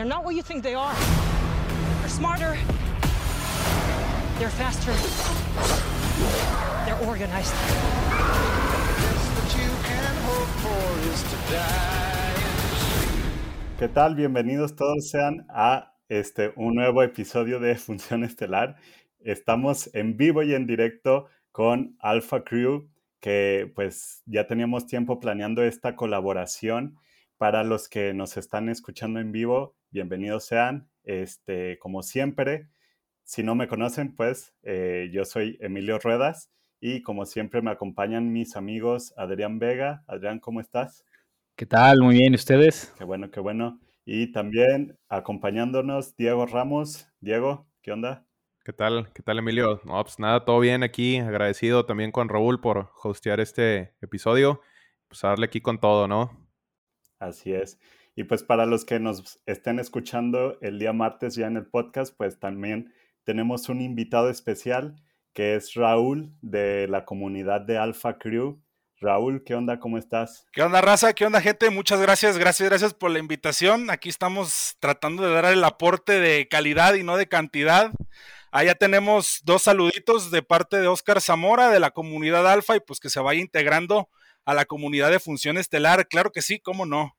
They're not what you think they are. They're smarter. They're faster. They're organized. ¿Qué tal? Bienvenidos todos sean a este, un nuevo episodio de Función Estelar. Estamos en vivo y en directo con Alpha Crew, que pues ya teníamos tiempo planeando esta colaboración. Para los que nos están escuchando en vivo, bienvenidos sean. Este, como siempre, si no me conocen, pues eh, yo soy Emilio Ruedas y como siempre me acompañan mis amigos Adrián Vega. Adrián, ¿cómo estás? ¿Qué tal? Muy bien, ¿y ustedes? Qué bueno, qué bueno. Y también acompañándonos Diego Ramos. Diego, ¿qué onda? ¿Qué tal? ¿Qué tal, Emilio? No, pues nada, todo bien aquí. Agradecido también con Raúl por hostear este episodio. Pues a darle aquí con todo, ¿no? Así es. Y pues para los que nos estén escuchando el día martes ya en el podcast, pues también tenemos un invitado especial que es Raúl de la comunidad de Alpha Crew. Raúl, ¿qué onda? ¿Cómo estás? ¿Qué onda, raza? ¿Qué onda, gente? Muchas gracias, gracias, gracias por la invitación. Aquí estamos tratando de dar el aporte de calidad y no de cantidad. Allá tenemos dos saluditos de parte de Oscar Zamora de la comunidad Alfa y pues que se vaya integrando a la comunidad de Función Estelar. Claro que sí, cómo no.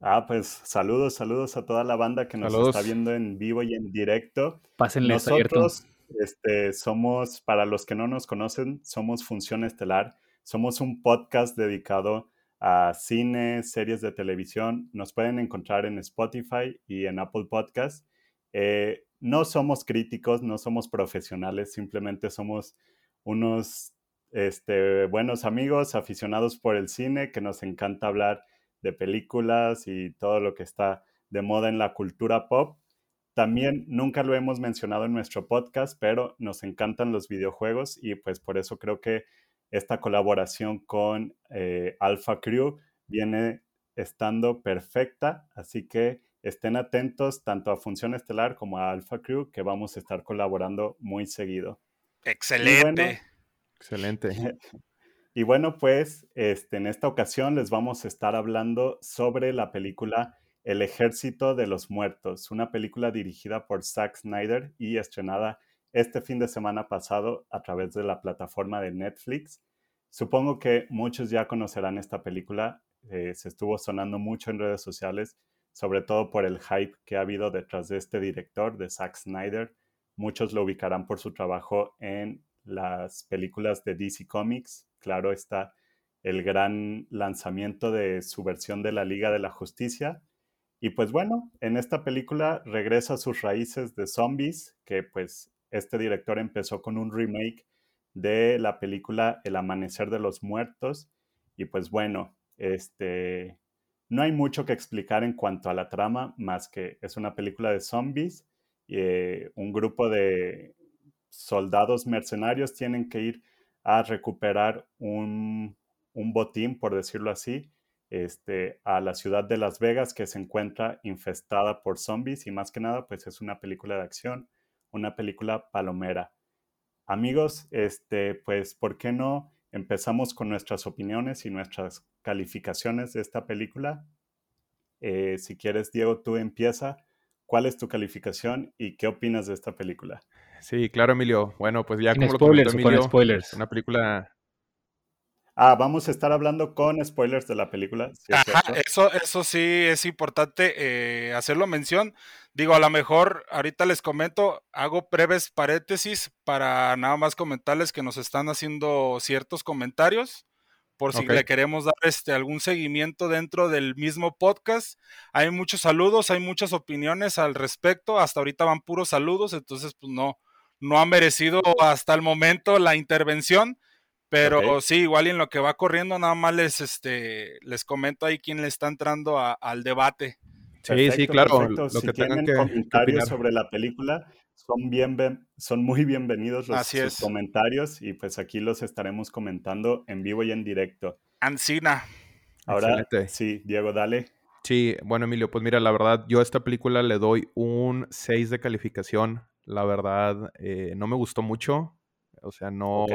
Ah, pues saludos, saludos a toda la banda que nos está viendo en vivo y en directo. Pásenle Nosotros este, somos, para los que no nos conocen, somos Función Estelar somos un podcast dedicado a cine, series de televisión. Nos pueden encontrar en Spotify y en Apple Podcast. Eh, no somos críticos, no somos profesionales, simplemente somos unos este, buenos amigos aficionados por el cine que nos encanta hablar de películas y todo lo que está de moda en la cultura pop. También nunca lo hemos mencionado en nuestro podcast, pero nos encantan los videojuegos y pues por eso creo que esta colaboración con eh, Alpha Crew viene estando perfecta, así que estén atentos tanto a Función Estelar como a Alpha Crew, que vamos a estar colaborando muy seguido. Excelente. Excelente. Y bueno, pues este, en esta ocasión les vamos a estar hablando sobre la película El Ejército de los Muertos, una película dirigida por Zack Snyder y estrenada este fin de semana pasado a través de la plataforma de Netflix. Supongo que muchos ya conocerán esta película, eh, se estuvo sonando mucho en redes sociales, sobre todo por el hype que ha habido detrás de este director, de Zack Snyder. Muchos lo ubicarán por su trabajo en las películas de DC Comics. Claro está el gran lanzamiento de su versión de la Liga de la Justicia. Y pues bueno, en esta película regresa a sus raíces de zombies, que pues este director empezó con un remake de la película El Amanecer de los Muertos. Y pues bueno, este, no hay mucho que explicar en cuanto a la trama, más que es una película de zombies. Y, eh, un grupo de soldados mercenarios tienen que ir a recuperar un, un botín, por decirlo así, este, a la ciudad de Las Vegas que se encuentra infestada por zombies y más que nada pues es una película de acción una película palomera. Amigos, este, pues, ¿por qué no empezamos con nuestras opiniones y nuestras calificaciones de esta película? Eh, si quieres, Diego, tú empieza. ¿Cuál es tu calificación y qué opinas de esta película? Sí, claro, Emilio. Bueno, pues ya como spoilers, lo Emilio, spoilers. una película Ah, vamos a estar hablando con spoilers de la película. eso, eso sí es importante eh, hacerlo mención. Digo, a lo mejor ahorita les comento, hago breves paréntesis para nada más comentarles que nos están haciendo ciertos comentarios por si le queremos dar este algún seguimiento dentro del mismo podcast. Hay muchos saludos, hay muchas opiniones al respecto. Hasta ahorita van puros saludos, entonces pues no, no ha merecido hasta el momento la intervención. Pero sí, igual y en lo que va corriendo, nada más les, este, les comento ahí quién le está entrando al debate. sí, sí, claro. Lo si que tienen comentarios sobre la película, son, bien, son muy bienvenidos los comentarios y pues aquí los estaremos comentando en vivo y en directo. Ancina. Ahora, sí, Diego, dale. Sí, bueno, Emilio, pues mira, la verdad, yo a esta película le doy un 6 de calificación. La verdad, eh, no me gustó mucho. O sea, no,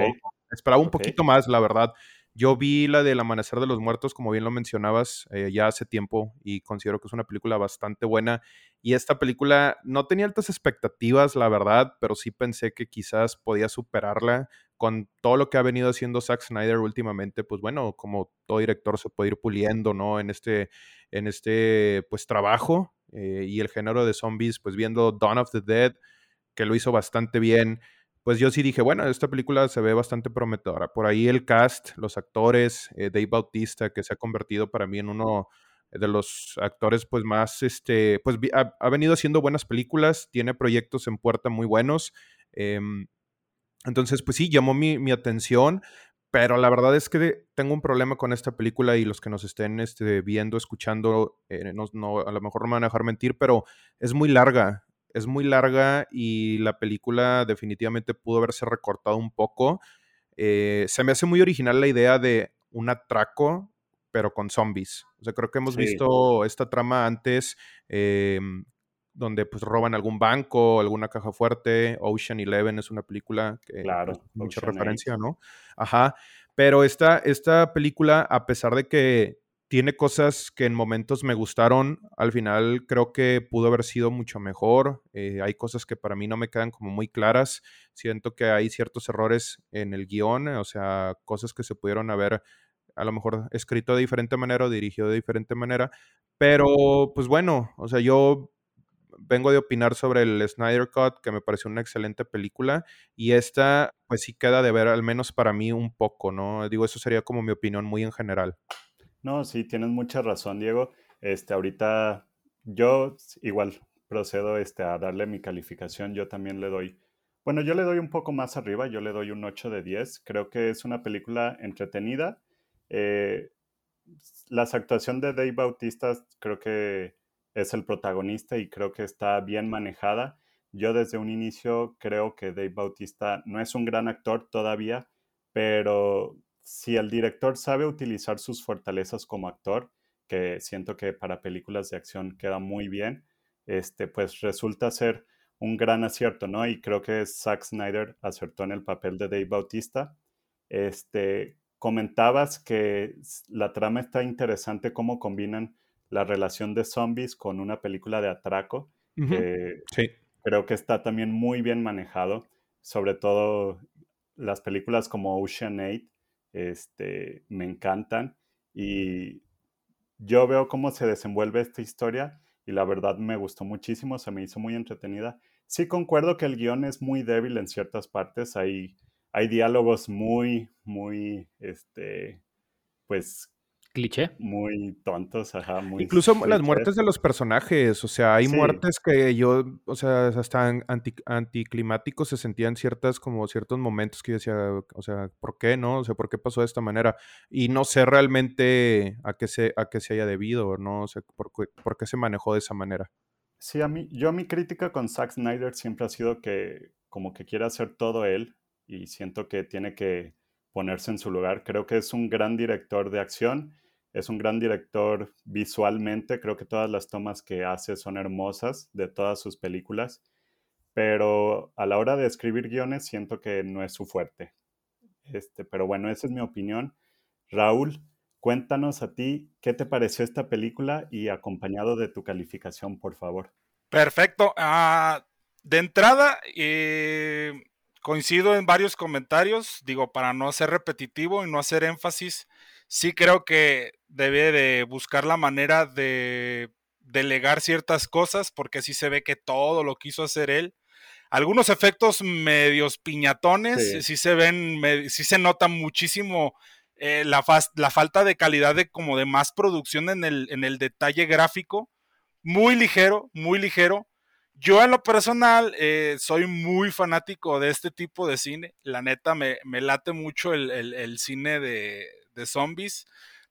Esperaba un poquito más, la verdad. Yo vi la del Amanecer de los Muertos, como bien lo mencionabas, eh, ya hace tiempo y considero que es una película bastante buena. Y esta película no tenía altas expectativas, la verdad, pero sí pensé que quizás podía superarla con todo lo que ha venido haciendo Zack Snyder últimamente. Pues bueno, como todo director se puede ir puliendo, ¿no? En este, en este pues trabajo eh, y el género de zombies, pues viendo Dawn of the Dead, que lo hizo bastante bien pues yo sí dije, bueno, esta película se ve bastante prometedora. Por ahí el cast, los actores, eh, Dave Bautista, que se ha convertido para mí en uno de los actores pues más, este, pues ha, venido haciendo buenas películas, tiene proyectos en puerta muy buenos. Em, entonces, pues sí, llamó mi, atención, pero la verdad es que tengo un problema con esta película y los que nos estén este, viendo, escuchando, eh, no, a lo mejor no me van a dejar mentir, pero es muy larga es muy larga y la película definitivamente pudo haberse recortado un poco. Eh, se me hace muy original la idea de un atraco, pero con zombies. O sea, creo que hemos visto esta trama antes, em, donde pues roban algún banco, alguna caja fuerte. Ocean Eleven es una película que claro, pues, mucha referencia, ¿no? Ajá. Pero esta, esta película, a pesar de que tiene cosas que en momentos me gustaron, al final creo que pudo haber sido mucho mejor. Eh, hay cosas que para mí no me quedan como muy claras. Siento que hay ciertos errores en el guion, o sea, cosas que se pudieron haber a lo mejor escrito de diferente manera o dirigido de diferente manera. Pero, pues bueno, o sea, yo vengo de opinar sobre el Snyder Cut, que me pareció una excelente película, y esta, pues sí queda de ver, al menos para mí, un poco, ¿no? Digo, eso sería como mi opinión muy en general. No, sí, tienes mucha razón, Diego. Este, ahorita yo igual procedo este, a darle mi calificación. Yo también le doy, bueno, yo le doy un poco más arriba, yo le doy un 8 de 10. Creo que es una película entretenida. Eh, las actuaciones de Dave Bautista creo que es el protagonista y creo que está bien manejada. Yo desde un inicio creo que Dave Bautista no es un gran actor todavía, pero si el director sabe utilizar sus fortalezas como actor, que siento que para películas de acción queda muy bien, este, pues resulta ser un gran acierto, ¿no? Y creo que Zack Snyder acertó en el papel de Dave Bautista. Este, comentabas que la trama está interesante, cómo combinan la relación de zombies con una película de atraco, que creo que está también muy bien manejado, sobre todo las películas como Ocean 8 este, me encantan y yo veo cómo se desenvuelve esta historia y la verdad me gustó muchísimo, se me hizo muy entretenida. Sí concuerdo que el guion es muy débil en ciertas partes, hay, hay diálogos muy, muy, este, pues cliché. Muy tontos, ajá, muy. Incluso las muertes de los personajes, o sea, hay muertes que yo, o sea, hasta anti, anticlimáticos se sentían ciertas, como ciertos momentos que yo decía, o sea, ¿por qué no? O sea, ¿por qué pasó de esta manera? Y no sé realmente a qué se, a qué se haya debido, ¿no? O sea, ¿por qué, por qué se manejó de esa manera? Sí, a mí, yo mi crítica con Zack Snyder siempre ha sido que como que quiere hacer todo él y siento que tiene que ponerse en su lugar. Creo que es un gran director de acción es un gran director visualmente, creo que todas las tomas que hace son hermosas de todas sus películas, pero a la hora de escribir guiones siento que no es su fuerte. Este, pero bueno, esa es mi opinión. Raúl, cuéntanos a ti qué te pareció esta película y acompañado de tu calificación, por favor. Perfecto. Ah, de entrada, eh, coincido en varios comentarios, digo, para no ser repetitivo y no hacer énfasis sí creo que debe de buscar la manera de delegar ciertas cosas, porque sí se ve que todo lo quiso hacer él. Algunos efectos medios piñatones, sí, se ven, sí se nota muchísimo eh, la, la, falta de calidad de como de más producción en el, en el detalle gráfico. Muy ligero, muy ligero. Yo en lo personal eh, soy muy fanático de este tipo de cine. La neta me, me late mucho el cine de, de zombies.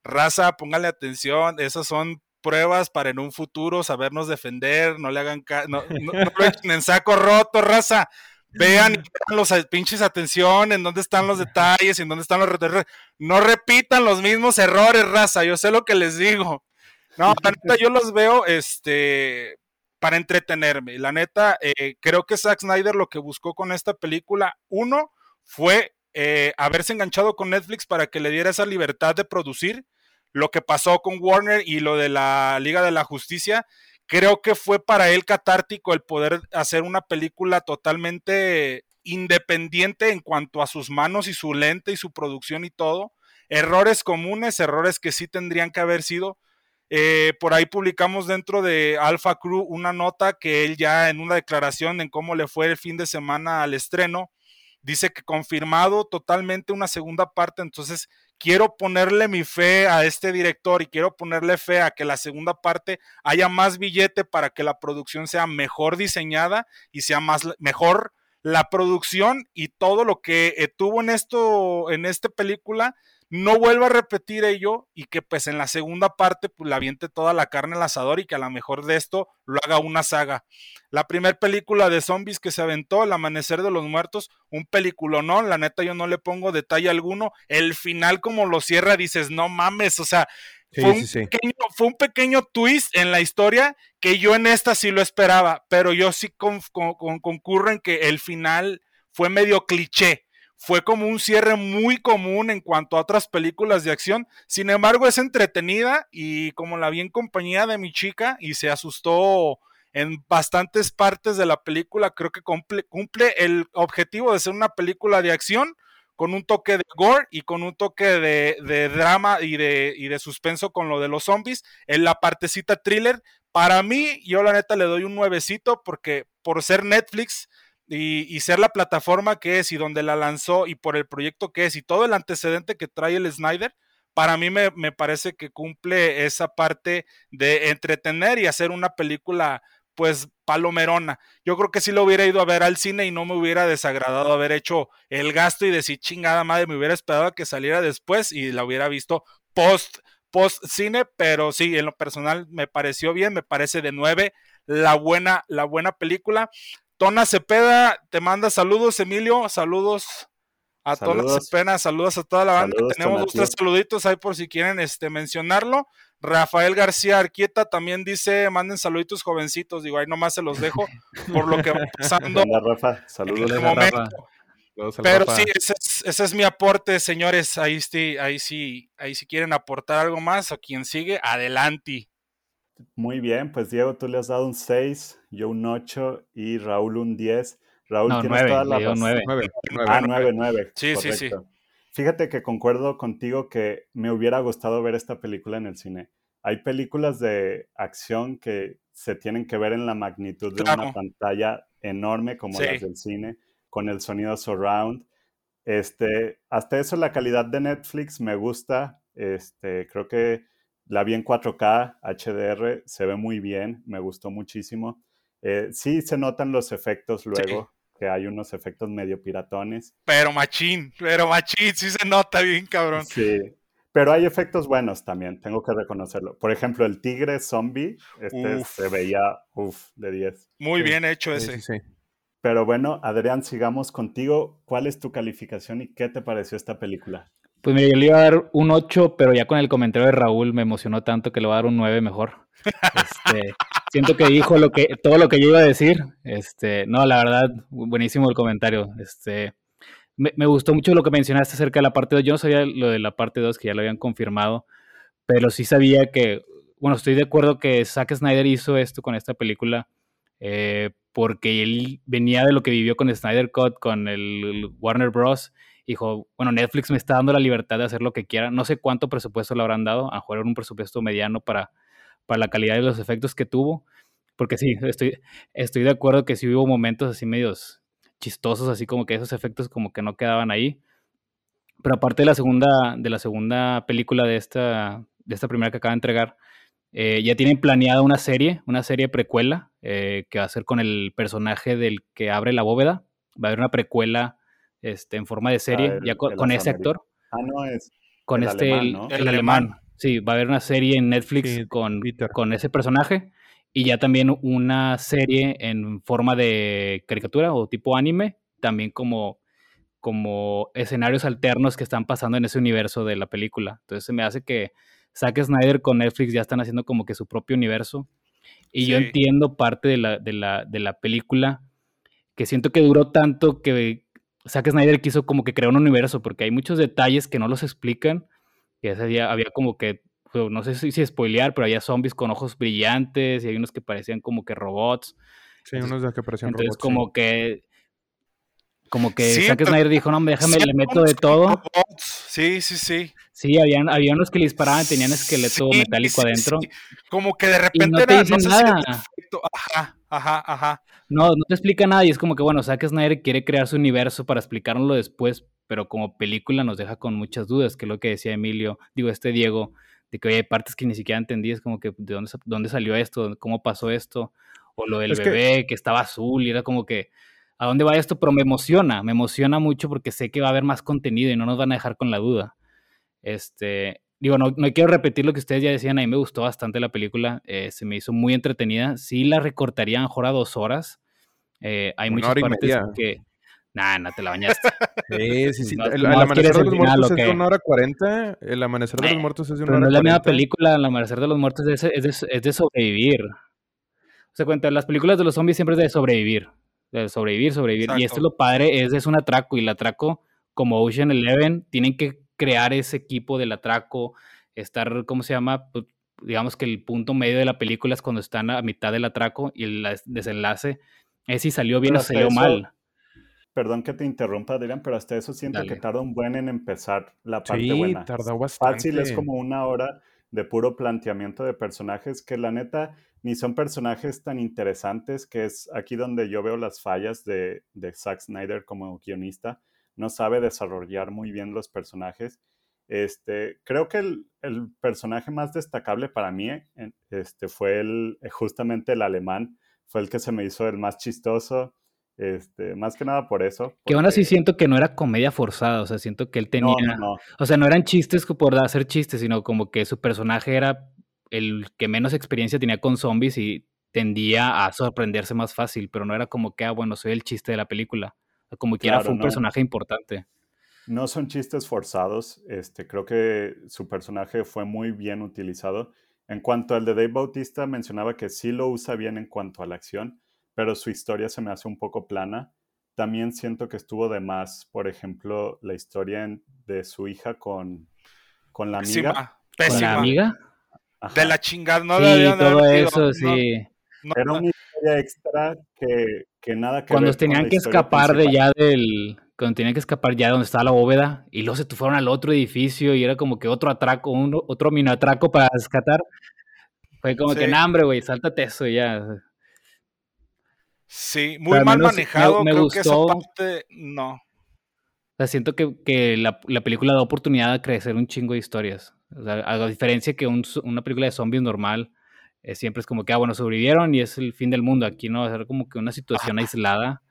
Raza, póngale atención, esas son pruebas para en un futuro sabernos defender, no le hagan no, no, lo echen en saco roto, raza. Vean y los pinches atención en dónde están los detalles, en dónde están los No repitan los mismos errores, raza. Yo sé lo que les digo. No, la neta, yo los veo este, para entretenerme. La neta, eh, creo que Zack Snyder lo que buscó con esta película, uno, fue eh, haberse enganchado con Netflix para que le diera esa libertad de producir. Lo que pasó con Warner y lo de la Liga de la Justicia, creo que fue para él catártico el poder hacer una película totalmente independiente en cuanto a sus manos y su lente y su producción y todo. Errores comunes, errores que sí tendrían que haber sido. Eh, por ahí publicamos dentro de Alpha Crew una nota que él ya en una declaración en cómo le fue el fin de semana al estreno, dice que confirmado totalmente una segunda parte, entonces quiero ponerle mi fe a este director y quiero ponerle fe a que la segunda parte haya más billete para que la producción sea mejor diseñada y sea más mejor la producción y todo lo que eh, tuvo en esto en esta película no vuelva a repetir ello y que pues en la segunda parte pues la aviente toda la carne al asador y que a lo mejor de esto lo haga una saga. La primera película de zombies que se aventó, El Amanecer de los Muertos, un película, ¿no? La neta yo no le pongo detalle alguno. El final como lo cierra dices, no mames, o sea, fue, un Pequeño, fue, un Pequeño, twist en la historia que yo en esta sí lo esperaba, pero yo sí concurro en que el final fue medio cliché fue como un cierre muy común en cuanto a otras películas de acción. Sin embargo, es entretenida y como la vi en compañía de mi chica y se asustó en bastantes partes de la película, creo que cumple, el objetivo de ser una película de acción con un toque de gore y con un toque de, drama y de, y de suspenso con lo de los zombies. En la partecita thriller, para mí, yo la neta le doy un nuevecito porque por ser Netflix, y, ser la plataforma que es y donde la lanzó y por el proyecto que es y todo el antecedente que trae el Snyder, para mí me, parece que cumple esa parte de entretener y hacer una película pues palomerona. Yo creo que sí lo hubiera ido a ver al cine y no me hubiera desagradado haber hecho el gasto y decir chingada madre, me hubiera esperado a que saliera después y la hubiera visto post post cine, pero sí, en lo personal me pareció bien, me parece de nueve la buena la buena película. Tona Cepeda te manda saludos, Emilio, saludos a Tona Cepeda, saludos a toda la banda. Tenemos dos tres saluditos ahí por si quieren este, mencionarlo. Rafael García Arquieta también dice, manden saluditos jovencitos, digo, ahí nomás se los dejo por lo que va pasando. Hola, Rafa. Saludos. En momento. Pero sí, ese es, ese es, mi aporte, señores. Ahí sí, ahí sí, ahí si quieren aportar algo más o quien sigue, adelante. Muy bien, pues Diego, tú le has dado un 6, yo un 8 y Raúl un 10. Raúl, no, tienes 9, toda la razón. 9. 9. Ah, 9, 9. Sí, sí, sí. Fíjate que concuerdo contigo que me hubiera gustado ver esta película en el cine. Hay películas de acción que se tienen que ver en la magnitud de una pantalla enorme como las del cine, con el sonido surround. Este, hasta eso la calidad de Netflix me gusta. Este, creo que la vi en 4K, HDR, se ve muy bien, me gustó muchísimo. Eh, sí se notan los efectos luego, que hay unos efectos medio piratones. Pero machín, pero machín, sí se nota bien, cabrón. Sí, pero hay efectos buenos también, tengo que reconocerlo. Por ejemplo, el tigre zombie, este se veía, uff, de 10. Muy bien hecho ese. Sí, Pero bueno, Adrián, sigamos contigo. ¿Cuál es tu calificación y qué te pareció esta película? Pues mira, yo le iba a dar un 8, pero ya con el comentario de Raúl me emocionó tanto que le voy a dar un 9 mejor. Este, siento que dijo lo que, todo lo que yo iba a decir. Este, no, la verdad, buenísimo el comentario. Este, me, gustó mucho lo que mencionaste acerca de la parte 2. Yo no sabía lo de la parte 2, que ya lo habían confirmado, pero sí sabía que, bueno, estoy de acuerdo que Zack Snyder hizo esto con esta película. Eh, porque él venía de lo que vivió con Snyder Cut, con el Warner Bros dijo, bueno, Netflix me está dando la libertad de hacer lo que quiera. No sé cuánto presupuesto le habrán dado, a jugar un presupuesto mediano para, para la calidad de los efectos que tuvo. Porque sí, estoy, estoy de acuerdo que sí hubo momentos así medios chistosos, así como que esos efectos como que no quedaban ahí. Pero aparte de la segunda, de la segunda película de esta, de esta primera que acaba de entregar, eh, ya tienen planeada una serie, una serie precuela, eh, que va a ser con el personaje del que abre la bóveda. Va a haber una precuela este, en forma de serie, ya con, ese actor. Ah, no, es. Con este, el, alemán. Sí, va a haber una serie en Netflix con, con ese personaje y ya también una serie en forma de caricatura o tipo anime, también como, como escenarios alternos que están pasando en ese universo de la película. Entonces se me hace que Zack Snyder con Netflix ya están haciendo como que su propio universo. Y yo entiendo parte de la, de, la, de la película que siento que duró tanto que Zack Snyder quiso como que crear un universo, porque hay muchos detalles que no los explican. Y ese día había como que, pues, no sé si, si spoilear, pero había zombies con ojos brillantes y hay unos que parecían como que robots. Sí, unos de que parecían Entonces, robots, sí. como que. Como que Sí, Zack Snyder dijo, no, hombre, déjame, Sí, le meto de todo. robots. Sí, sí, sí. Sí, habían, había unos que le disparaban, tenían esqueleto Sí, metálico sí, adentro. sí. Como que de repente no te era, dicen no sé si era nada. un Ajá, ajá, ajá. No, no te explica nada y es como que, bueno, Zack Snyder quiere crear su universo para explicárnoslo después, pero como película nos deja con muchas dudas, que es lo que decía Emilio, digo, este Diego, de que oye, hay partes que ni siquiera entendí, es como que, ¿de dónde, dónde salió esto? ¿Cómo pasó esto? O lo del Es que- bebé que... estaba azul y era como que, ¿a dónde va esto? Pero me emociona, me emociona mucho porque sé que va a haber más contenido y no nos van a dejar con la duda. Este, digo, no, no quiero repetir lo que ustedes ya decían, a mí me gustó bastante la película, eh, se me hizo muy entretenida, sí la recortaría mejor a dos horas, eh, hay Una muchas hora partes media. que... Nah, no te la bañaste. Sí, sí, sí. No, El, ¿tú el amanecer de los muertos ¿o es de una hora cuarenta. El amanecer de los muertos es de una Pero no hora es la misma cuarenta. película, El Amanecer de los Muertos es de, es de, es de sobrevivir. O sea, cuenta, las películas de los zombies siempre es de sobrevivir. De sobrevivir, sobrevivir. Y esto Exacto. lo padre es, es un atraco. Y el atraco, como Ocean Eleven, tienen que crear ese equipo del atraco, estar, ¿cómo se llama? Pues, digamos que el punto medio de la película es cuando están a mitad del atraco y el desenlace es si salió bien Pero o salió eso- mal. Perdón que te interrumpa, Adrián, pero hasta eso siento Dale. que tarda un buen en empezar la parte Sí, buena. tardó bastante. Fácil es como una hora de puro planteamiento de personajes que la neta ni son personajes tan interesantes, que es aquí donde yo veo las fallas de, de Zack Snyder como guionista. No sabe desarrollar muy bien los personajes. Este, creo que el, el personaje más destacable para mí en- este, fue el, justamente el alemán. Fue el que se me hizo el más chistoso. Este, más que nada por eso. Que aún así siento que no era comedia forzada, o sea, siento que él tenía... No, no, no. O sea, no eran chistes por hacer chistes, sino como que su personaje era el que menos experiencia tenía con zombies y tendía a sorprenderse más fácil, pero no era como que, ah, bueno, soy el chiste de la película. Como quiera Claro, fue un no. personaje importante. No son chistes forzados. Este, creo que su personaje fue muy bien utilizado. En cuanto al de Dave Bautista, mencionaba que sí lo usa bien en cuanto a la acción, pero su historia se me hace un poco plana. También siento que estuvo de más, por ejemplo, la historia en- de su hija con, con la amiga. Pésima. ¿Con Pésima. la amiga? Ajá. De la chingada, no sí, todo eso, no, sí. no, Era no. una extra que, que nada que Cuando ver con tenían la que escapar de ya del... Cuando tenían que escapar ya de donde estaba la bóveda y luego se fueron al otro edificio y era como que otro atraco, un, otro mini atraco para rescatar. Fue como que, Sí. no, hombre, güey, sáltate eso ya. Sí, muy al mal menos me- manejado. me Creo que esa gustó. parte no. O sea, siento que, que la, la película da oportunidad a crecer un chingo de historias. O sea, a diferencia que un una película de zombies normal, eh, siempre es como que, ah, bueno, sobrevivieron y es el fin del mundo. Aquí no, es como que una situación aislada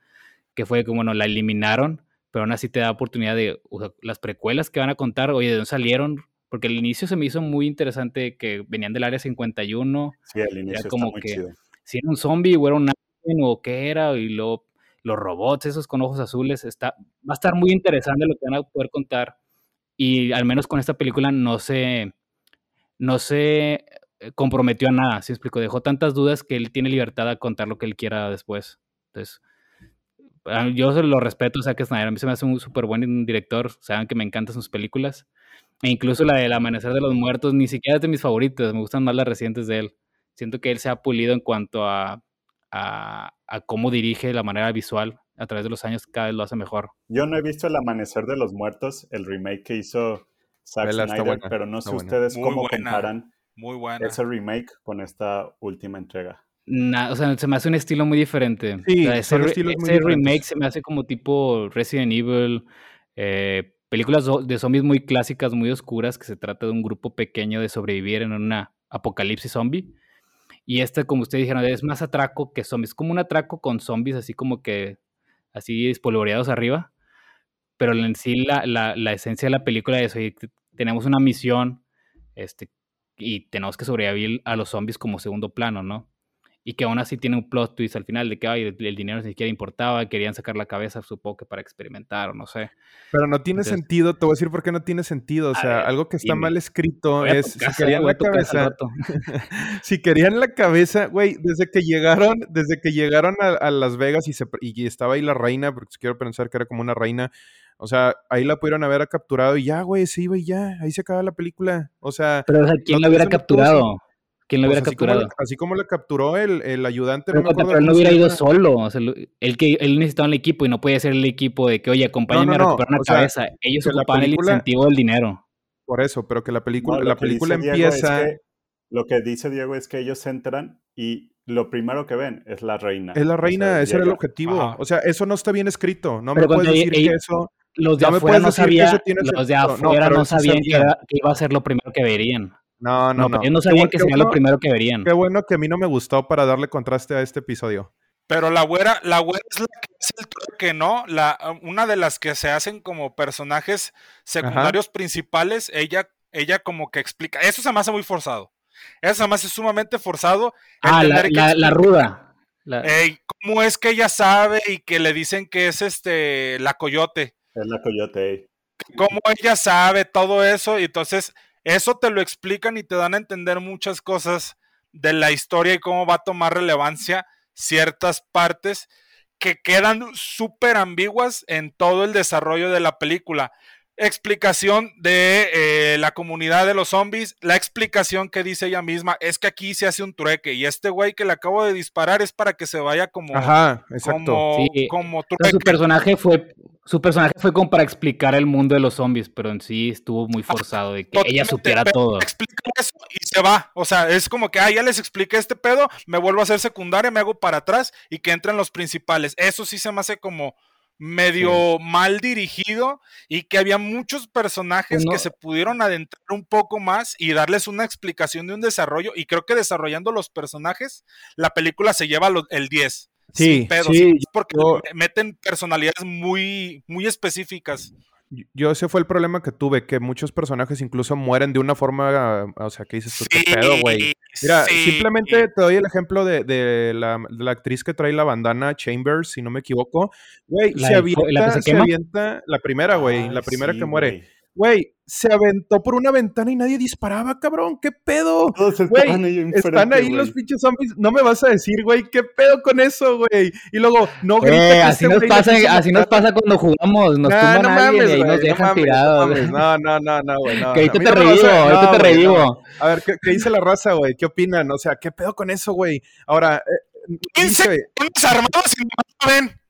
que fue como, bueno, la eliminaron, pero aún así te da oportunidad de o sea, las precuelas que van a contar, oye, ¿de dónde salieron? Porque al inicio se me hizo muy interesante que venían del área 51, Sí, al inicio está como muy que- chido. si era un zombie o era un alien o qué era, y luego los robots, esos con ojos azules, está, va a estar muy interesante lo que van a poder contar. Y al menos con esta película no se, no se comprometió a nada, ¿sí me explico? Dejó tantas dudas que él tiene libertad a contar lo que él quiera después. Entonces, yo lo respeto a Zack Snyder, a mí se me hace un súper buen director, saben que me encantan sus películas. E incluso la del Amanecer de los Muertos, ni siquiera es de mis favoritas, me gustan más las recientes de él. Siento que él se ha pulido en cuanto a, a, a cómo dirige la manera visual. A través de los años cada vez lo hace mejor. Yo no he visto El Amanecer de los Muertos, el remake que hizo Zack Snyder, buena, pero no sé buena. ustedes Muy cómo buena. comparan Muy buena. ese remake con esta última entrega. Na- o sea, se me hace un estilo muy diferente. Sí, O sea, ese re- estilos muy ese remake se me hace como tipo Resident Evil, eh, películas de zombies muy clásicas, muy oscuras, que se trata de un grupo pequeño de sobrevivir en una apocalipsis zombie. Y este, como ustedes dijeron, es más atraco que zombies. Como un atraco con zombies, así como que, así espolvoreados arriba. Pero en sí, la, la, la esencia de la película es, oye, tenemos una misión, este, y tenemos que sobrevivir a los zombies como segundo plano, ¿no? y que aún así tiene un plot twist al final de que ay, el, dinero ni siquiera importaba, querían sacar la cabeza, supongo que para experimentar o no sé. Pero no tiene sentido, te voy a decir por qué no tiene sentido. O sea, algo que está mal escrito es si querían la cabeza. si querían la cabeza, güey, desde que llegaron, desde que llegaron a, Las Vegas y, se, y estaba ahí la reina, porque quiero pensar que era como una reina. O sea, ahí la pudieron haber capturado y ya, güey, se iba y ya, ahí se acaba la película. O sea. Pero, ¿quién la hubiera capturado? ¿Quién lo hubiera capturado? así como lo capturó el, el ayudante. Pero, no él no hubiera ido solo. O sea, él, que, él necesitaba un equipo y no podía ser el equipo de que, oye, acompáñame a recuperar una cabeza. Ellos ocupaban el incentivo del dinero. Por eso, pero que la película, la película empieza. lo que dice Diego es que ellos entran y lo primero que ven es la reina. Es la reina, ese era el objetivo. O sea, eso no está bien escrito. No me puedes decir que eso. Los de afuera no sabían, los de afuera no, sabían que, que, iba a ser lo primero que verían. No, no, no. Ellos no sabían que sería lo primero que verían. Qué bueno que a mí no me gustó para darle contraste a este episodio. Pero la güera, la güera es la que es el que no, la, una de las que se hacen como personajes secundarios principales, ella, ella como que explica, eso se me hace muy forzado. Eso se me hace sumamente forzado. Ah, la, la, ruda. ¿Cómo es que ella sabe y que le dicen que es este la coyote? Es la coyote. ¿Cómo ella sabe todo eso? Y entonces eso te lo explican y te dan a entender muchas cosas de la historia y cómo va a tomar relevancia ciertas partes que quedan súper ambiguas en todo el desarrollo de la película. Explicación de eh, la comunidad de los zombies, la explicación que dice ella misma es que aquí se hace un trueque y este güey que le acabo de disparar es para que se vaya como, Ajá, exacto. como, trueque. Su personaje fue su personaje fue como para explicar el mundo de los zombies, pero en sí estuvo muy forzado de que ella supiera todo. Explica eso y se va. O sea, es como que, ah, ya les expliqué este pedo, me vuelvo a hacer secundaria, me hago para atrás y que entren los principales. Eso sí se me hace como medio mal dirigido y que había muchos personajes que se pudieron adentrar un poco más y darles una explicación de un desarrollo y creo que desarrollando los personajes la película se lleva el 10 Sí, sí, porque meten personalidades muy, muy específicas. Yo ese fue el problema que tuve, que muchos personajes incluso mueren de una forma, o sea, que dices tú, qué pedo, güey. Mira, simplemente te doy el ejemplo de, la, actriz que trae la bandana, Chambers, si no me equivoco. Güey, se, avienta, se, avienta, la primera, güey, la primera que muere. Güey, se aventó por una ventana y nadie disparaba, cabrón. ¿Qué pedo? Todos están ahí Están ahí los pinches zombies. No me vas a decir, güey, ¿qué pedo con eso, güey? Y luego, no grita. Así, este nos pasa, así nos pasa cuando jugamos. Nos tumban a alguien y ahí nos dejan tirados. No, no, no, no, güey. No, que ahorita te revivo, ahorita te revivo. A ver, ¿qué, dice la raza, güey? ¿Qué opinan? O sea, ¿qué pedo con eso, güey? Ahora, eh, dice, armados y no ven.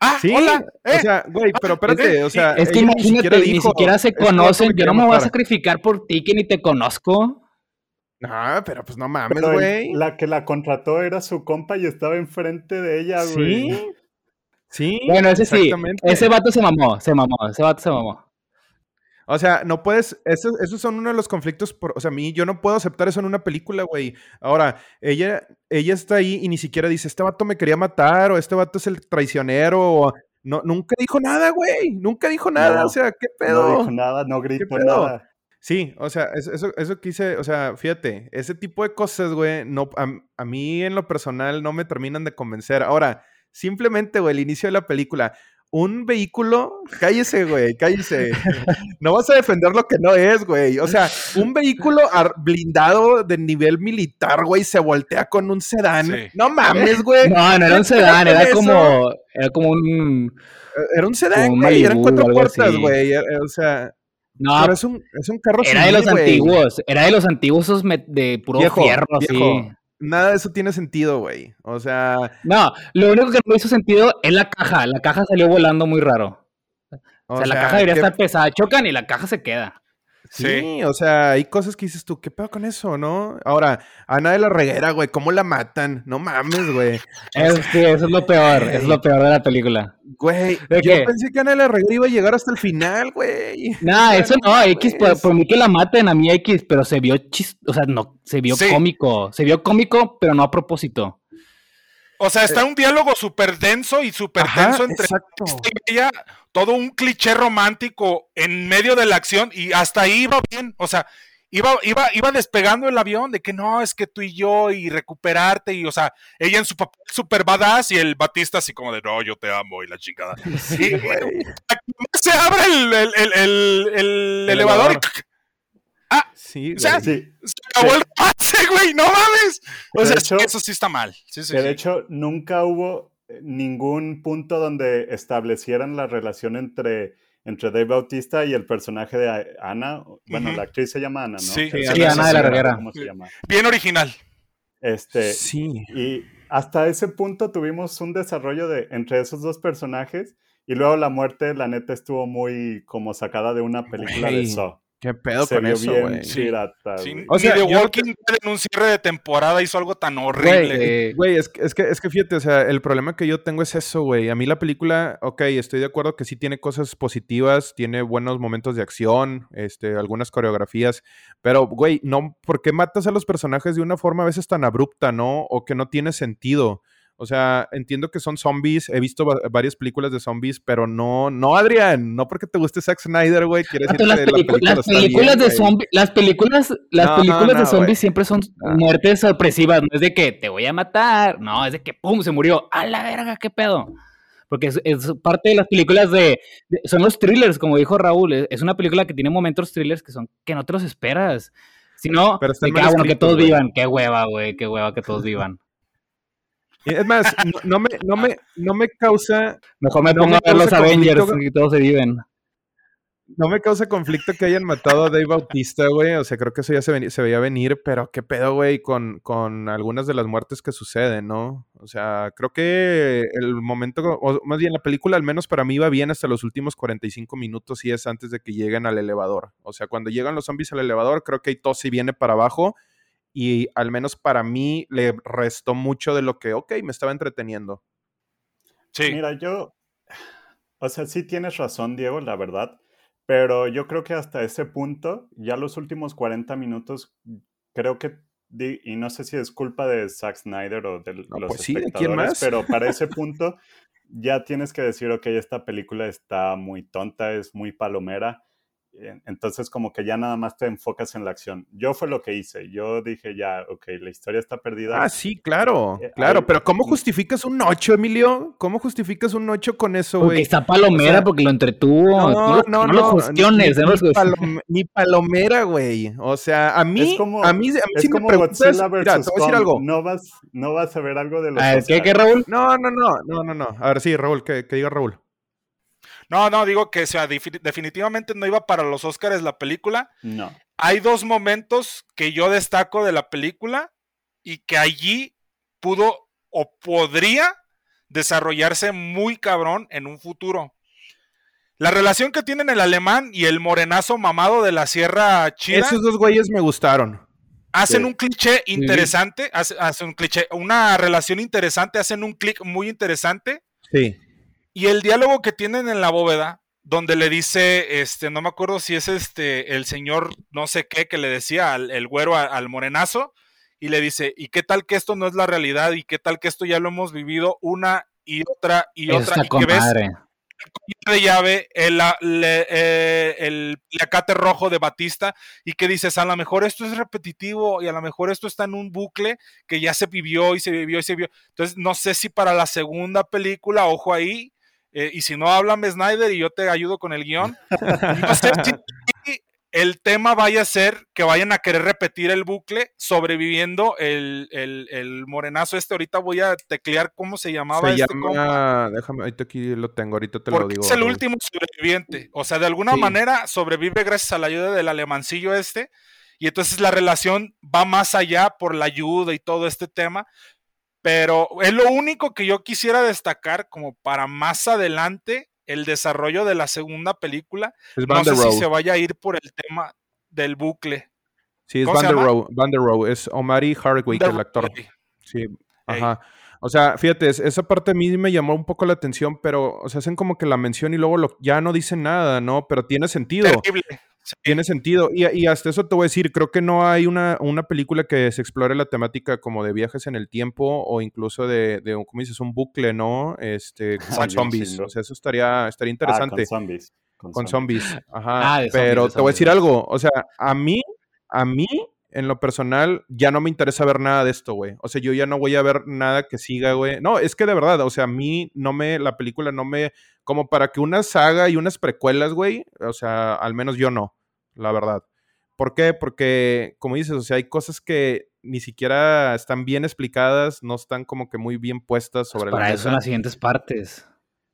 Ah, sí, hola. O eh. sea, güey, pero espérate, o sea. Es que imagínate, ni siquiera, se conocen. Yo no me voy a sacrificar por ti que ni te conozco. No, pero pues no mames, güey. La que la contrató era su compa y estaba enfrente de ella, güey. Sí. Sí. Bueno, ese sí. Ese vato se mamó, se mamó, ese vato se mamó. O sea, no puedes, esos, esos son uno de los conflictos, por, o sea, a mí yo no puedo aceptar eso en una película, güey. Ahora, ella, ella está ahí y ni siquiera dice, este vato me quería matar o este vato es el traicionero o... No, nunca dijo nada, güey. Nunca dijo nada. o sea, ¿qué pedo? No dijo nada, no gritó nada. Sí, o sea, eso, eso, quise, o sea, fíjate, ese tipo de cosas, güey, no, a, a, mí en lo personal no me terminan de convencer. Ahora, simplemente, güey, el inicio de la película, un vehículo, cállese, güey, cállese. No vas a defender lo que no es, güey. O sea, un vehículo blindado de nivel militar, güey, se voltea con un sedán. No mames, güey. No, no era un sedán, era como, era como un... Era un sedán, güey, eran cuatro puertas, güey. Eh, o sea... No, pero es un, es un carro Era de los antiguos, era de los antiguos esos de puro fierro, así nada de eso tiene sentido, güey. O sea. No, lo único que no hizo sentido es la caja. La caja salió volando muy raro. O, sea, la caja debería estar pesada. Chocan y la caja se queda. Sí, o sea, hay cosas que dices tú, ¿qué pedo con eso, no? Ahora, Ana de la Reguera, güey, ¿cómo la matan? No mames, güey. sí, eso es lo peor, es lo peor de la película. Güey, yo pensé que Ana de la Reguera iba a llegar hasta el final, güey. Nah, eso no, X, por, mí que la maten, a mí X, pero se vio chist, o sea, no, se vio cómico, se vio cómico, pero no a propósito. O sea, está eh, un diálogo súper denso y súper denso entre ella, todo un cliché romántico en medio de la acción y hasta ahí va bien. O sea, iba, iba, iba despegando el avión de que no, es que tú y yo y recuperarte y, o sea, ella en su papel super badass y el Batista así como de, no, yo te amo y la chingada. y, güey, se abre el, el, el, el, el elevador y... Ah, Sí, o sea. Sí, se acabó el pase, güey, no mames. O sea, hecho- eso sí está mal. Sí, sí, que de hecho nunca hubo eh, ningún punto donde establecieran la relación entre, entre Dave Bautista y el personaje de A- Ana. Bueno, la actriz se llama Ana, ¿no? Sí, Sí, sí, Ana de la Reguera. ¿Cómo se llama? Bien original. Este, Sí. Y hasta ese punto tuvimos un desarrollo de entre esos dos personajes y luego la muerte, la neta, estuvo muy como sacada de una película de Saw. ¿Qué pedo Se con vio eso, güey? Sí. Sí. O sea, ni The Walking Dead en un cierre de temporada hizo algo tan horrible. Eh, Güey, es, que- es, que, es que fíjate, o sea, el problema que yo tengo es eso, güey. A mí la película, ok, estoy de acuerdo que sí tiene cosas positivas, tiene buenos momentos de acción, este, algunas coreografías, pero, güey, no, ¿por qué matas a los personajes de una forma a veces tan abrupta, no? O que no tiene sentido. O sea, entiendo que son zombies, he visto va- varias películas de zombies, pero no, no, Adrián, no porque te guste Zack Snyder, güey, quiere decir las, que la película las películas bien, de zombies, las películas, las No, películas no, de zombies siempre son Ah. muertes sorpresivas, no es de que te voy a matar, no, es de que pum, se murió, a la verga, qué pedo. Porque es, es parte de las películas de, de- son los thrillers, como dijo Raúl, es, es una película que tiene momentos thrillers que son que no te los esperas. Si no, Pero están de que, ah, bueno, que todos güey. vivan, qué hueva, güey, qué hueva que todos vivan. Es más, no, no me, no, me, no me causa Mejor me No pongo me a ver los Avengers y todos se viven. No me causa conflicto que hayan matado a Dave Bautista, güey. O sea, creo que eso ya se, veni- se veía venir, pero qué pedo, güey, con, con algunas de las muertes que suceden, ¿no? O sea, creo que el momento, o más bien la película, al menos para mí, va bien hasta los últimos 45 minutos y es antes de que lleguen al elevador. O sea, cuando llegan los zombies al elevador, creo que se viene para abajo y al menos para mí le restó mucho de lo que, ok, me estaba entreteniendo. Sí. Mira, yo, o sea, sí tienes razón, Diego, la verdad, pero yo creo que hasta ese punto, ya los últimos 40 minutos, creo que, y no sé si es culpa de Zack Snyder o de los pues sí, ¿de quién espectadores, más? pero para ese punto ya tienes que decir, ok, esta película está muy tonta, es muy palomera, entonces como que ya nada más te enfocas en la acción. Yo fue lo que hice, yo dije ya, ok, la historia está perdida. Ah, sí, claro, Eh, claro, hay- pero ¿cómo justificas un 8, Emilio? ¿Cómo justificas un 8 con eso, Porque güey? está palomera, O sea, porque lo entretuvo. No, lo, no lo cuestiones. ni, no lo ni cuestiones. palom- ni palomera, güey. O sea, a mí, Es como, a mí, a mí es si me como preguntas, Godzilla mira, te versus voy a decir algo. No vas, no vas a ver algo de los A ver, ¿qué, qué, Raúl? No, no, no, no, no, no. A ver, sí, Raúl, que, que diga Raúl. No, no, digo que o sea, defi- definitivamente no iba para los Oscars la película. No. Hay dos momentos que yo destaco de la película y que allí pudo o podría desarrollarse muy cabrón en un futuro. La relación que tienen el alemán y el morenazo mamado de la Sierra China Esos dos güeyes me gustaron. hacen Sí. un cliché interesante, hace- hacen un cliché, una relación interesante, hacen un clic muy interesante. Sí. Y el diálogo que tienen en la bóveda, donde le dice, este, no me acuerdo si es este, el señor no sé qué, que le decía al el güero a- al morenazo, y le dice, ¿y qué tal que esto no es la realidad? ¿Y qué tal que esto ya lo hemos vivido una y otra y Eso otra? Y que ves el de llave, el, eh, el placate rojo de Batista, y que dices, a lo mejor esto es repetitivo y a lo mejor esto está en un bucle que ya se vivió y se vivió y se vivió. Entonces, no sé si para la segunda película, ojo ahí, eh, y si no, háblame Snyder y yo te ayudo con el guion. No sé si el tema vaya a ser que vayan a querer repetir el bucle sobreviviendo el, el- el morenazo este. Ahorita voy a teclear cómo se llamaba Se este compa. llama, déjame, ahorita aquí lo tengo, ahorita te lo digo. es el último sobreviviente. O sea, de alguna Sí. manera sobrevive gracias a la ayuda del alemancillo este. Y entonces la relación va más allá por la ayuda y todo este tema. Pero es lo único que yo quisiera destacar como para más adelante el desarrollo de la segunda película. Es No Van sé si se vaya a ir por el tema del bucle. Sí, es ¿Cómo Van der? Rohe. Van der Rohe. Es Omari Hardwick, el actor. Sí, ajá. O sea, fíjate, es- esa parte a mí me llamó un poco la atención, pero, o sea, hacen como que la mención y luego lo- ya no dicen nada, ¿no? Pero tiene sentido. Terrible. Sí. Tiene sentido. Y, y hasta eso te voy a decir, creo que no hay una, una película que se explore la temática como de viajes en el tiempo o incluso de, de un- ¿cómo dices? Un bucle, ¿no? Este, con zombies. O sea, eso estaría, estaría Ah, interesante. con zombies. con zombies. Ajá. Ah, zombies, pero te voy a decir algo. O sea, a mí a mí, en lo personal, ya no me interesa ver nada de esto, güey. O sea, yo ya no voy a ver nada que siga, güey. No, es que de verdad, o sea, a mí no me, la película no me, como para que una saga y unas precuelas, güey, o sea, al menos yo no, la verdad. ¿Por qué? Porque, como dices, o sea, hay cosas que ni siquiera están bien explicadas, no están como que muy bien puestas sobre Pues Para la eso son las siguientes partes.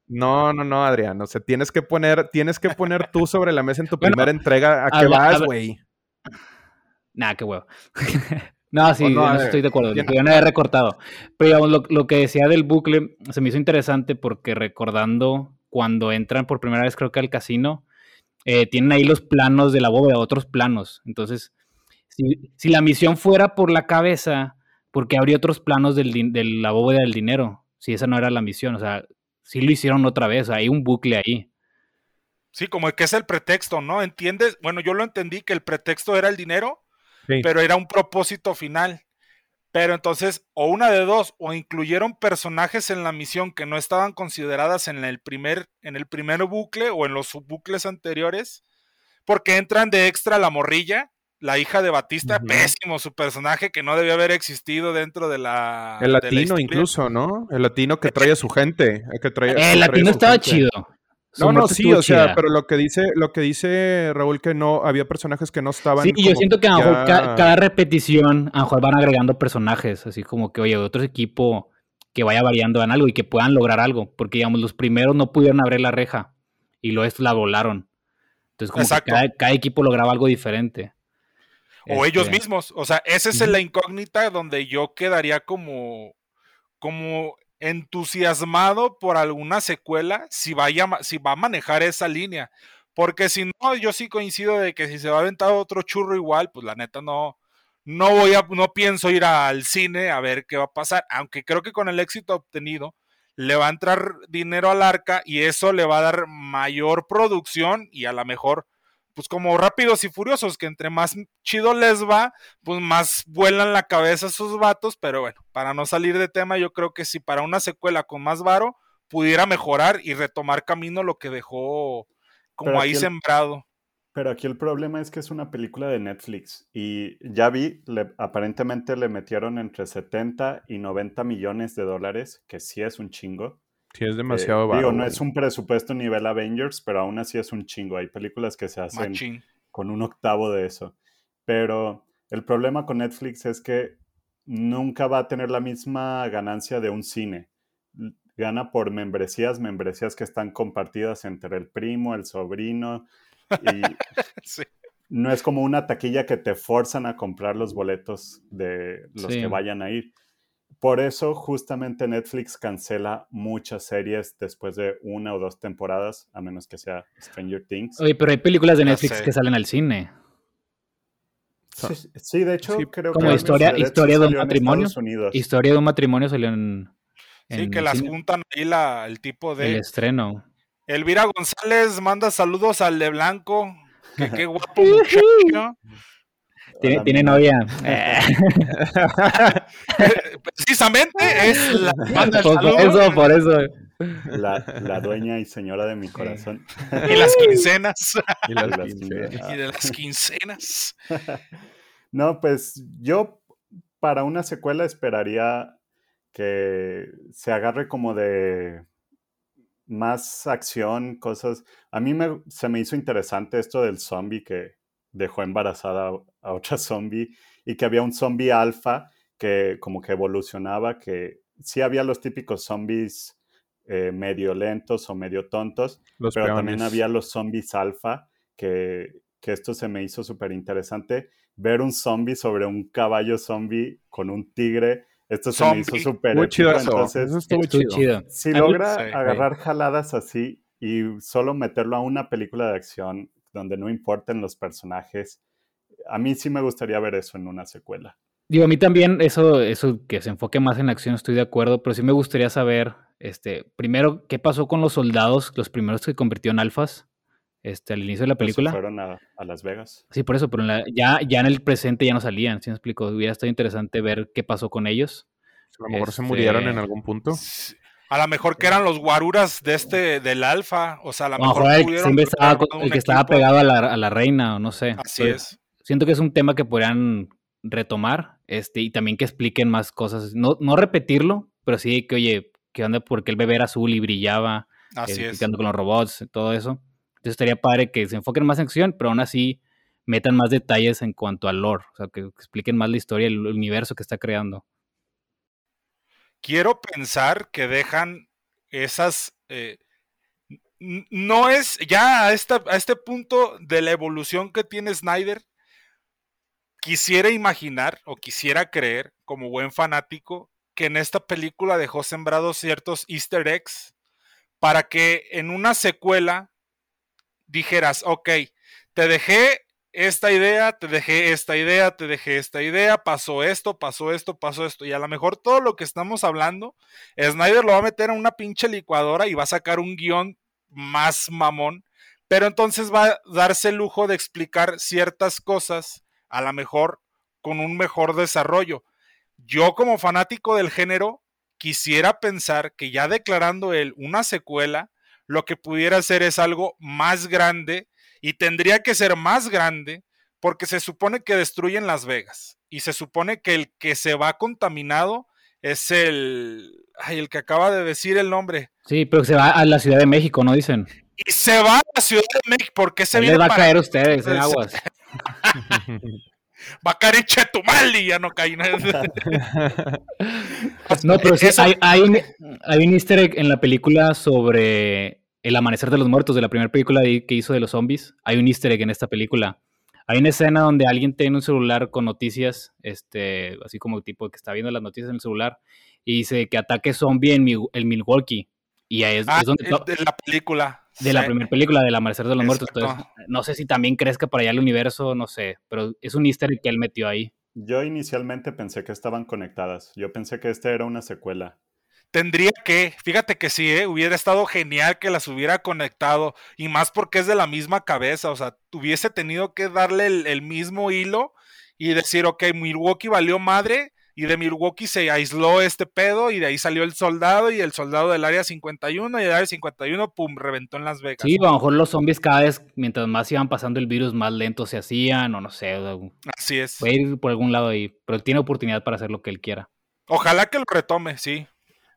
No, no, no, Adrián. O sea, tienes que poner, tienes que poner tú sobre la mesa en tu Bueno, primera entrega a qué vas, güey. Nah, qué huevo. no, sí, no, en eh, estoy de acuerdo. Yo no he recortado. Pero digamos, lo, lo que decía del bucle se me hizo interesante porque recordando cuando entran por primera vez, creo que al casino, eh, tienen ahí los planos de la bóveda, otros planos. Entonces, si, si la misión fuera por la cabeza, ¿por qué habría otros planos del de la bóveda del dinero? Si esa no era la misión. O sea, sí lo hicieron otra vez. Hay un bucle ahí. Sí, como que es el pretexto, ¿no? ¿Entiendes? Bueno, yo lo entendí que el pretexto era el dinero, Sí. pero era un propósito final. Pero entonces, o una de dos, o incluyeron personajes en la misión que no estaban consideradas en el primer, en el primer bucle o en los subbucles anteriores, porque entran de extra la morrilla, la hija de Batista, pésimo su personaje que no debió haber existido dentro de la. El de la latino incluso, ¿no? El latino que trae a su gente. el que trae- que El trae a latino su estaba gente. chido. No, no, sí, o sea, pero lo que dice, lo que dice Raúl que no había personajes que no estaban. Sí, y yo siento que a lo mejor cada repetición, a lo mejor van agregando personajes, así como que, oye, otro equipo que vaya variando en algo y que puedan lograr algo, porque digamos, los primeros no pudieron abrir la reja y luego estos la volaron. Entonces, como Exacto. que cada, cada equipo lograba algo diferente. O ellos Este, mismos. O sea, esa es la incógnita donde yo quedaría como, como entusiasmado por alguna secuela si, vaya, si va a manejar esa línea. Porque si no, yo sí coincido de que si se va a aventar otro churro igual, pues la neta no, no voy a, no pienso ir al cine a ver qué va a pasar. Aunque creo que con el éxito obtenido le va a entrar dinero al arca y eso le va a dar mayor producción y a lo mejor pues como rápidos y furiosos, que entre más chido les va, pues más vuelan la cabeza sus vatos, pero bueno, para no salir de tema, yo creo que si para una secuela con más varo pudiera mejorar y retomar camino lo que dejó como Pero ahí el- sembrado. Pero aquí el problema es que es una película de Netflix y ya vi, le- aparentemente le metieron entre 70 y 90 millones de dólares, que sí es un chingo. Sí, es Eh, demasiado digo, barato. no es un presupuesto nivel Avengers, pero aún así es un chingo. Hay películas que se hacen Machín. con un octavo de eso. Pero el problema con Netflix es que nunca va a tener la misma ganancia de un cine. Gana por membresías, membresías que están compartidas entre el primo, el sobrino, y Sí. no es como una taquilla que te forzan a comprar los boletos de los Sí. que vayan a ir. Por eso justamente Netflix cancela muchas series después de una o dos temporadas, a menos que sea Stranger Things. Oye, pero hay películas de Netflix que salen al cine. Sí, sí, de hecho Sí, creo como que historia- historia de un matrimonio. Estados Unidos. Historia de un matrimonio salió en, Sí, que el las cine, juntan ahí la, el tipo el de... estreno. Elvira González manda saludos al de Blanco. Que qué guapo muchacho. Tiene, novia. Eh, Eh, Precisamente es la por, eso, por eso. La, la dueña y señora de mi corazón. y las quincenas. Y las quincenas. y de las quincenas. No, pues yo para una secuela esperaría que se agarre como de más acción, cosas. A mí me, se me hizo interesante esto del zombie que dejó embarazada a- otra zombie y que había un zombie alfa que como que evolucionaba, que sí había los típicos zombies eh, medio lentos o medio tontos, Los pero peones. también había los zombies alfa, que, que esto se me hizo súper interesante. Ver un zombie sobre un caballo zombie con un tigre, esto se me hizo Zombie. súper Muy chido eso. Entonces, Eso estuvo Estuvo chido. chido. si logra Sí. agarrar jaladas así y solo meterlo a una película de acción donde no importen los personajes, a mí sí me gustaría ver eso en una secuela. Digo, a mí también eso, eso que se enfoque más en la acción, estoy de acuerdo, pero sí me gustaría saber, este, primero, qué pasó con los soldados, los primeros que se convirtió en alfas, este, al inicio de la Pues se película. fueron a, a Las Vegas. Sí, por eso, pero en la- ya, ya en el presente ya no salían, ¿sí me explico? Hubiera estado interesante ver qué pasó con ellos. A lo mejor se Este- murieron en algún punto. A lo mejor que eran los guaruras de este, del alfa. O sea, a lo mejor mejor el que pudieron siempre estaba, el que estaba pegado a la, a la reina, o no sé. Así Pero- es. siento que es un tema que podrían retomar este, y también que expliquen más cosas. No, no repetirlo, pero sí que, oye, ¿qué onda? Porque el bebé era azul y brillaba, Así eh, es. con los robots, todo eso. Entonces estaría padre que se enfoquen más en acción, pero aún así metan más detalles en cuanto al lore, o sea, que expliquen más la historia, el universo que está creando. Quiero pensar que dejan esas... eh, no es ya a, esta- a este punto de la evolución que tiene Snyder, quisiera imaginar o quisiera creer como buen fanático que en esta película dejó sembrados ciertos easter eggs para que en una secuela dijeras, ok, te dejé esta idea, te dejé esta idea, te dejé esta idea, pasó esto, pasó esto, pasó esto, y a lo mejor todo lo que estamos hablando, Snyder lo va a meter en una pinche licuadora y va a sacar un guion más mamón, pero entonces va a darse el lujo de explicar ciertas cosas, a lo mejor con un mejor desarrollo. Yo como fanático del género, quisiera pensar que ya declarando él una secuela, lo que pudiera hacer es algo más grande y tendría que ser más grande porque se supone que destruyen Las Vegas y se supone que el que se va contaminado es el ay, el que acaba de decir el nombre Sí, pero que se va a la Ciudad de México, ¿no? Dicen. y se va a la Ciudad de México porque se viene les va a caer a ustedes en aguas. va a caer en Chetumal y ya no cae No, pero sí, hay, hay, un, hay un easter egg en la película sobre el amanecer de los muertos, de la primera película de- que hizo de los zombies. Hay un easter egg en esta película. Hay una escena donde alguien tiene un celular con noticias, este, así como tipo que está viendo las noticias en el celular, y dice que ataque zombie en, Mi- en Milwaukee. Y ahí es, Ah, es donde de la película de la primera película del amanecer de los muertos. Entonces, no sé si también crezca para allá el universo, no sé, pero es un easter egg que él metió ahí. Yo inicialmente pensé que estaban conectadas. Yo pensé que esta era una secuela. Tendría que, fíjate que sí, ¿eh? hubiera estado genial que las hubiera conectado, y más porque es de la misma cabeza, o sea, hubiese tenido que darle el, el mismo hilo y decir, ok, Milwaukee valió madre, y de Milwaukee se aisló este pedo, y de ahí salió el soldado, y el soldado del área 51, y el área 51, pum, reventó en Las Vegas. Sí, a lo mejor los zombies cada vez, mientras más iban pasando el virus, más lentos se hacían, o no sé, Así es. puede ir por algún lado ahí, pero él tiene oportunidad para hacer lo que él quiera. Ojalá que lo retome, sí.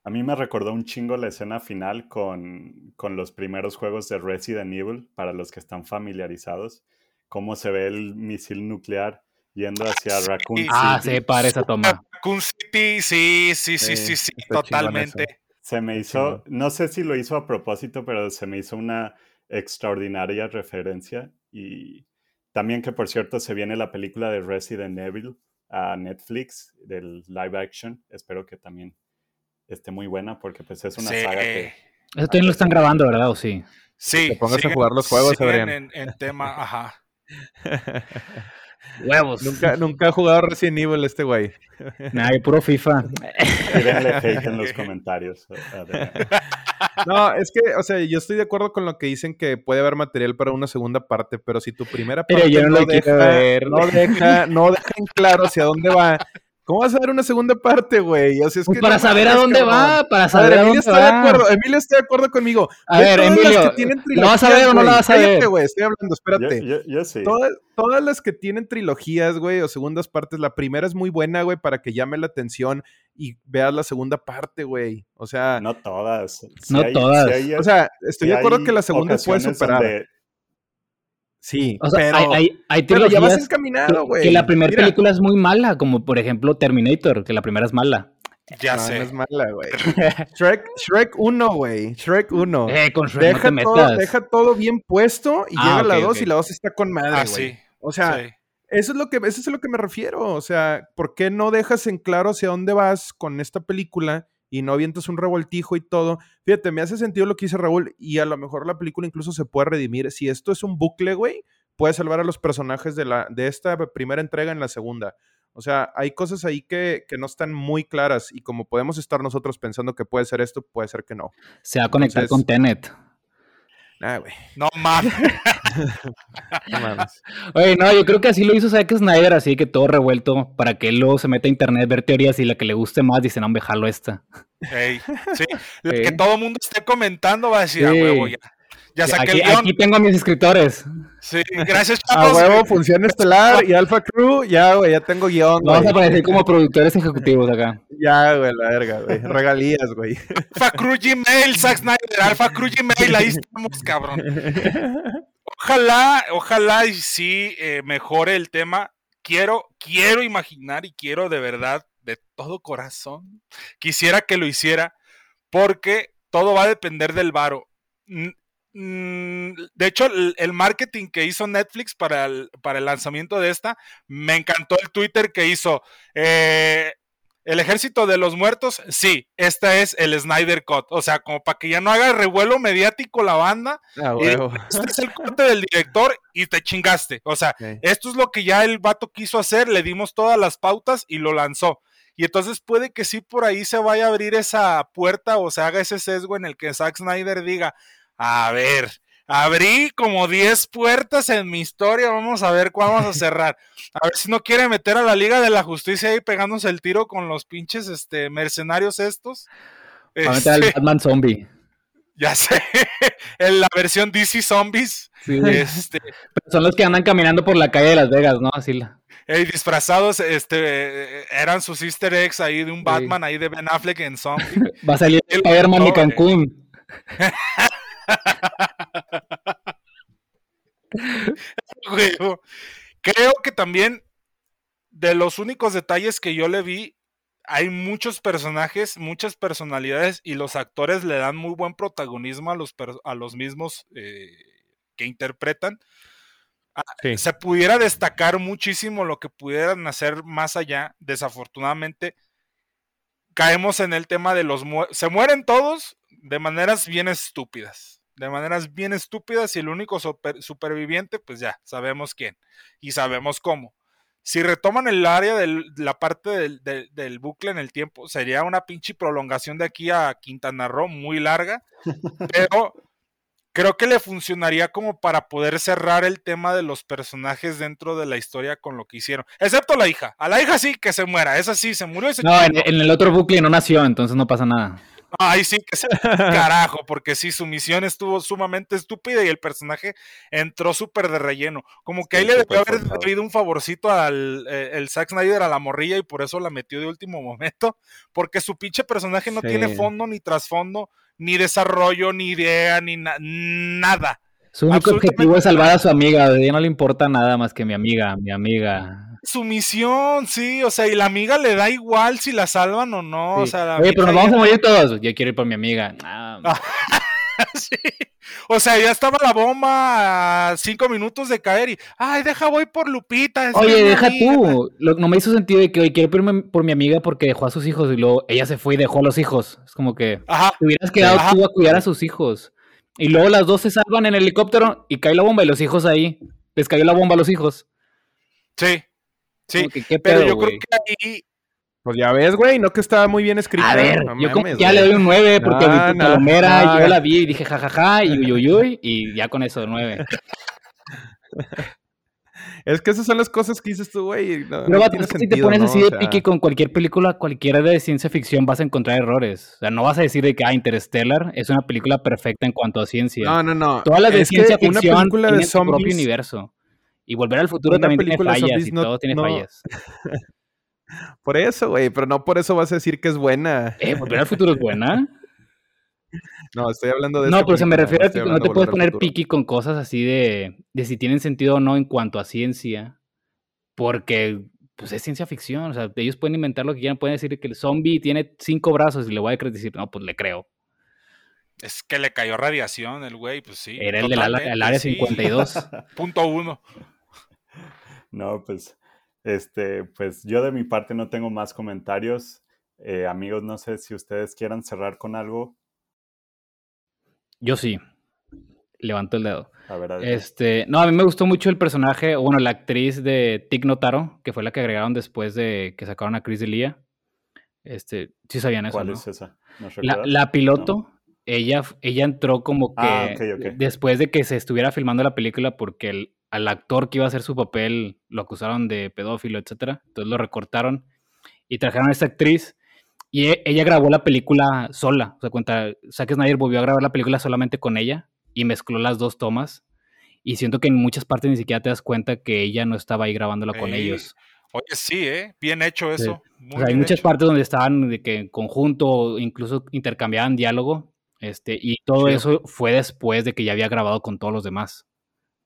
A mí me recordó un chingo la escena final con, con los primeros juegos de Resident Evil, para los que están familiarizados. Cómo se ve el misil nuclear yendo hacia Sí. Raccoon City. Ah, se para esa toma. Raccoon City, sí, sí, sí, Sí, sí, totalmente. Se me hizo, no sé si lo hizo a propósito, pero se me hizo una extraordinaria referencia. Y también que, por cierto, se viene la película de Resident Evil a Netflix, del live action. Espero que también esté muy buena, porque pues es una Sí. saga que... Eso también lo están grabando, ¿verdad? ¿O sí? Sí, Te pongas a jugar los juegos, Adrián. en, en tema, ajá. Huevos. nunca, nunca ha jugado Resident Evil este güey. Nah, yo puro FIFA. Tírenle hate en los comentarios. No, es que, o sea, yo estoy de acuerdo con lo que dicen que puede haber material para una segunda parte, pero si tu primera Pero parte yo no quiero ver. no deja, no deja en claro hacia dónde va, ¿cómo vas a ver una segunda parte, güey? O sea, es Pues que para no saber a dónde cabrón. va, para A saber ver, a Emilio dónde está de acuerdo, Emilio está de acuerdo conmigo. A Ve ver, todas Emilio, las que tienen ¿lo vas a trilogías, ver o no la vas a Cállate, ver? güey, estoy hablando, espérate. yo- yo sí. Todas, todas las que tienen trilogías, güey, o segundas partes, la primera es muy buena, güey, para que llame la atención y veas la segunda parte, güey. O sea, No todas. No todas. hay- o sea, estoy de acuerdo que la segunda puede superar. donde- Sí, O sea, pero, hay, hay, hay pero ya vas encaminado, que, güey. que la primera película es muy mala, como por ejemplo Terminator, que la primera es mala. Ya no, sé. no es mala, güey. Shrek, Shrek 1, güey. Shrek 1. Eh, con Shrek no Deja, te todo, metas. deja todo bien puesto y Ah, llega la ok, 2 ok. y la 2 está con madre, Ah, güey. sí. O sea, sí. Eso es lo que, eso es a lo que me refiero. O sea, ¿por qué no dejas en claro hacia dónde vas con esta película y no avientas un revoltijo y todo? Fíjate, me hace sentido lo que dice Raúl y a lo mejor la película incluso se puede redimir. Si esto es un bucle, güey, puede salvar a los personajes de, la, de esta primera entrega en la segunda. O sea, hay cosas ahí que, que no están muy claras y como podemos estar nosotros pensando que puede ser esto, puede ser que no. Se va a conectar Entonces- con Tenet. Güey. No mames. No mames. Oye, no, yo creo que así lo hizo Zack Snyder, así que todo revuelto, para que él luego se meta a internet, ver teorías y la que le guste más, dice, no, me jalo esta. Ey, sí. La. Que todo el mundo esté comentando va a decir, a Sí. huevo, ya. Ya saqué aquí, el guion. aquí tengo a mis escritores. Sí, gracias, A chavos. huevo, función estelar y Alpha Crew. Ya, güey, ya tengo guion, Vamos a aparecer como productores ejecutivos acá. Ya, güey, la verga, güey. Regalías, güey. Alpha Crew Gmail, Zack Snyder, Alpha Crew Gmail, ahí estamos, cabrón. Ojalá, ojalá y sí eh, mejore el tema. Quiero, quiero imaginar y quiero de verdad, de todo corazón, quisiera que lo hiciera, porque todo va a depender del varo. Mm, De hecho, el, el marketing que hizo Netflix para el, para el lanzamiento de esta, me encantó el Twitter que hizo. eh, el ejército de los muertos, sí, esta es el Snyder Cut. O sea, como para que ya no haga revuelo mediático la banda, A y huevo. este es el corte del director y te chingaste. O sea, esto es lo que ya el vato quiso hacer, le dimos todas las pautas y lo lanzó. Y entonces puede que sí por ahí se vaya a abrir esa puerta o se haga ese sesgo en el que Zack Snyder diga, a ver, abrí como 10 puertas en mi historia, vamos a ver cuál vamos a cerrar. A ver si no quiere meter a la Liga de la Justicia ahí pegándose el tiro con los pinches este, mercenarios estos. Va a meter al Este, Batman zombie. ya sé, en la versión DC Zombies. Sí. Este, Pero son los que andan caminando por la calle de Las Vegas, ¿no? Así la. eh, disfrazados, este, eran sus easter eggs ahí de un Batman ahí de Ben Affleck en Zombie. Va a salir El Spider-Man y doctor, eh. Cancún. Creo que también de los únicos detalles que yo le vi, hay muchos personajes, muchas personalidades y los actores le dan muy buen protagonismo a los, a los mismos eh, que interpretan. Ah, Sí. Se pudiera destacar muchísimo lo que pudieran hacer más allá. Desafortunadamente, caemos en el tema de los... mu- Se mueren todos de maneras bien estúpidas. De maneras bien estúpidas y el único super- superviviente, pues ya, sabemos quién. Y sabemos cómo. Si retoman el área de la parte del, del- del bucle en el tiempo, sería una pinche prolongación de aquí a Quintana Roo muy larga. pero creo que le funcionaría como para poder cerrar el tema de los personajes dentro de la historia con lo que hicieron. Excepto la hija. A la hija sí que se muera. Esa sí, se murió y se No, en el otro bucle no nació, entonces no pasa nada. Ahí sí que se carajo, porque sí, su misión estuvo sumamente estúpida y el personaje entró súper de relleno. Como que Sí, ahí le debió haber pedido un favorcito al eh, el Zack Snyder a la morrilla y por eso la metió de último momento. Porque su pinche personaje no Sí. tiene fondo, ni trasfondo, ni desarrollo, ni idea, ni na- nada. Su único objetivo es salvar a su amiga. A ella no le importa nada más que mi amiga, mi amiga. Su misión, sí, o sea, y la amiga le da igual si la salvan o no. O sea, la Oye, pero nos vamos a morir todos. Yo quiero ir por mi amiga. Ah, Sí. O sea, ya estaba la bomba a cinco minutos de caer y, ay, deja, voy por Lupita. Oye, deja amiga". tú. Lo- no me hizo sentido de que oye, quiero irme por mi amiga porque dejó a sus hijos y luego ella se fue y dejó a los hijos. Es como que Ajá, te hubieras quedado Ajá. tú a cuidar a sus hijos. Y luego las dos se salvan en el helicóptero y cae la bomba y los hijos ahí. Les cayó la bomba a los hijos. sí, sí. Que, ¿qué Pero pedo, yo güey? creo que ahí, Pues ya ves, güey, no que estaba muy bien escrito. A ver, No yo mames, ya güey. le doy un 9 porque No, vi tu no, palomera, yo la vi y dije jajaja y uy, uy, uy, y ya con eso 9. Es que esas son las cosas que dices tú, güey. No, Pero no vato, es que si te pones ¿no? así O de sea, pique con cualquier película, cualquiera de ciencia ficción vas a encontrar errores. O sea, no vas a decir de que ah, Interstellar es una película perfecta en cuanto a ciencia. No, no, no. Todas las de Es ciencia una ficción película tienen de su propio universo. Y Volver al Futuro Una también tiene de fallas y no- todo tiene no- fallas. Por eso, güey, pero no por eso vas a decir que es buena. Eh, Volver al Futuro es buena. No, estoy hablando de No, pero se me refiere a que no te de puedes poner piqui con cosas así de, de si tienen sentido o no en cuanto a ciencia, porque pues es ciencia ficción, o sea, ellos pueden inventar lo que quieran, pueden decir que el zombie tiene cinco brazos y le voy a decir, no, pues le creo. es que le cayó radiación el güey, pues sí. Era el del el área totalmente, sí. 52. Punto uno. No, pues, este, pues yo de mi parte no tengo más comentarios. Eh, amigos, no sé si ustedes quieran cerrar con algo. Yo sí. Levanto el dedo. A ver, adelante. Este, no, a mí me gustó mucho el personaje, o bueno, la actriz de Tig Notaro, que fue la que agregaron después de que sacaron a Chris D'Elia. Este, sí sabían eso, ¿cuál ¿no? es esa? ¿Nos La, la piloto, ella, ella entró como que Ah, ok, ok. después de que se estuviera filmando la película porque el, al actor que iba a hacer su papel lo acusaron de pedófilo, etcétera. Entonces lo recortaron y trajeron a esta actriz y e- ella grabó la película sola. O sea, cuenta, Zack Snyder volvió a grabar la película solamente con ella y mezcló las dos tomas. Y siento que en muchas partes ni siquiera te das cuenta que ella no estaba ahí grabándola con ellos. Oye, sí, ¿eh? Bien hecho eso. muy O sea, hay muchas hecho. partes donde estaban de que en conjunto, incluso intercambiaban diálogo, este, y todo eso fue después de que ya había grabado con todos los demás.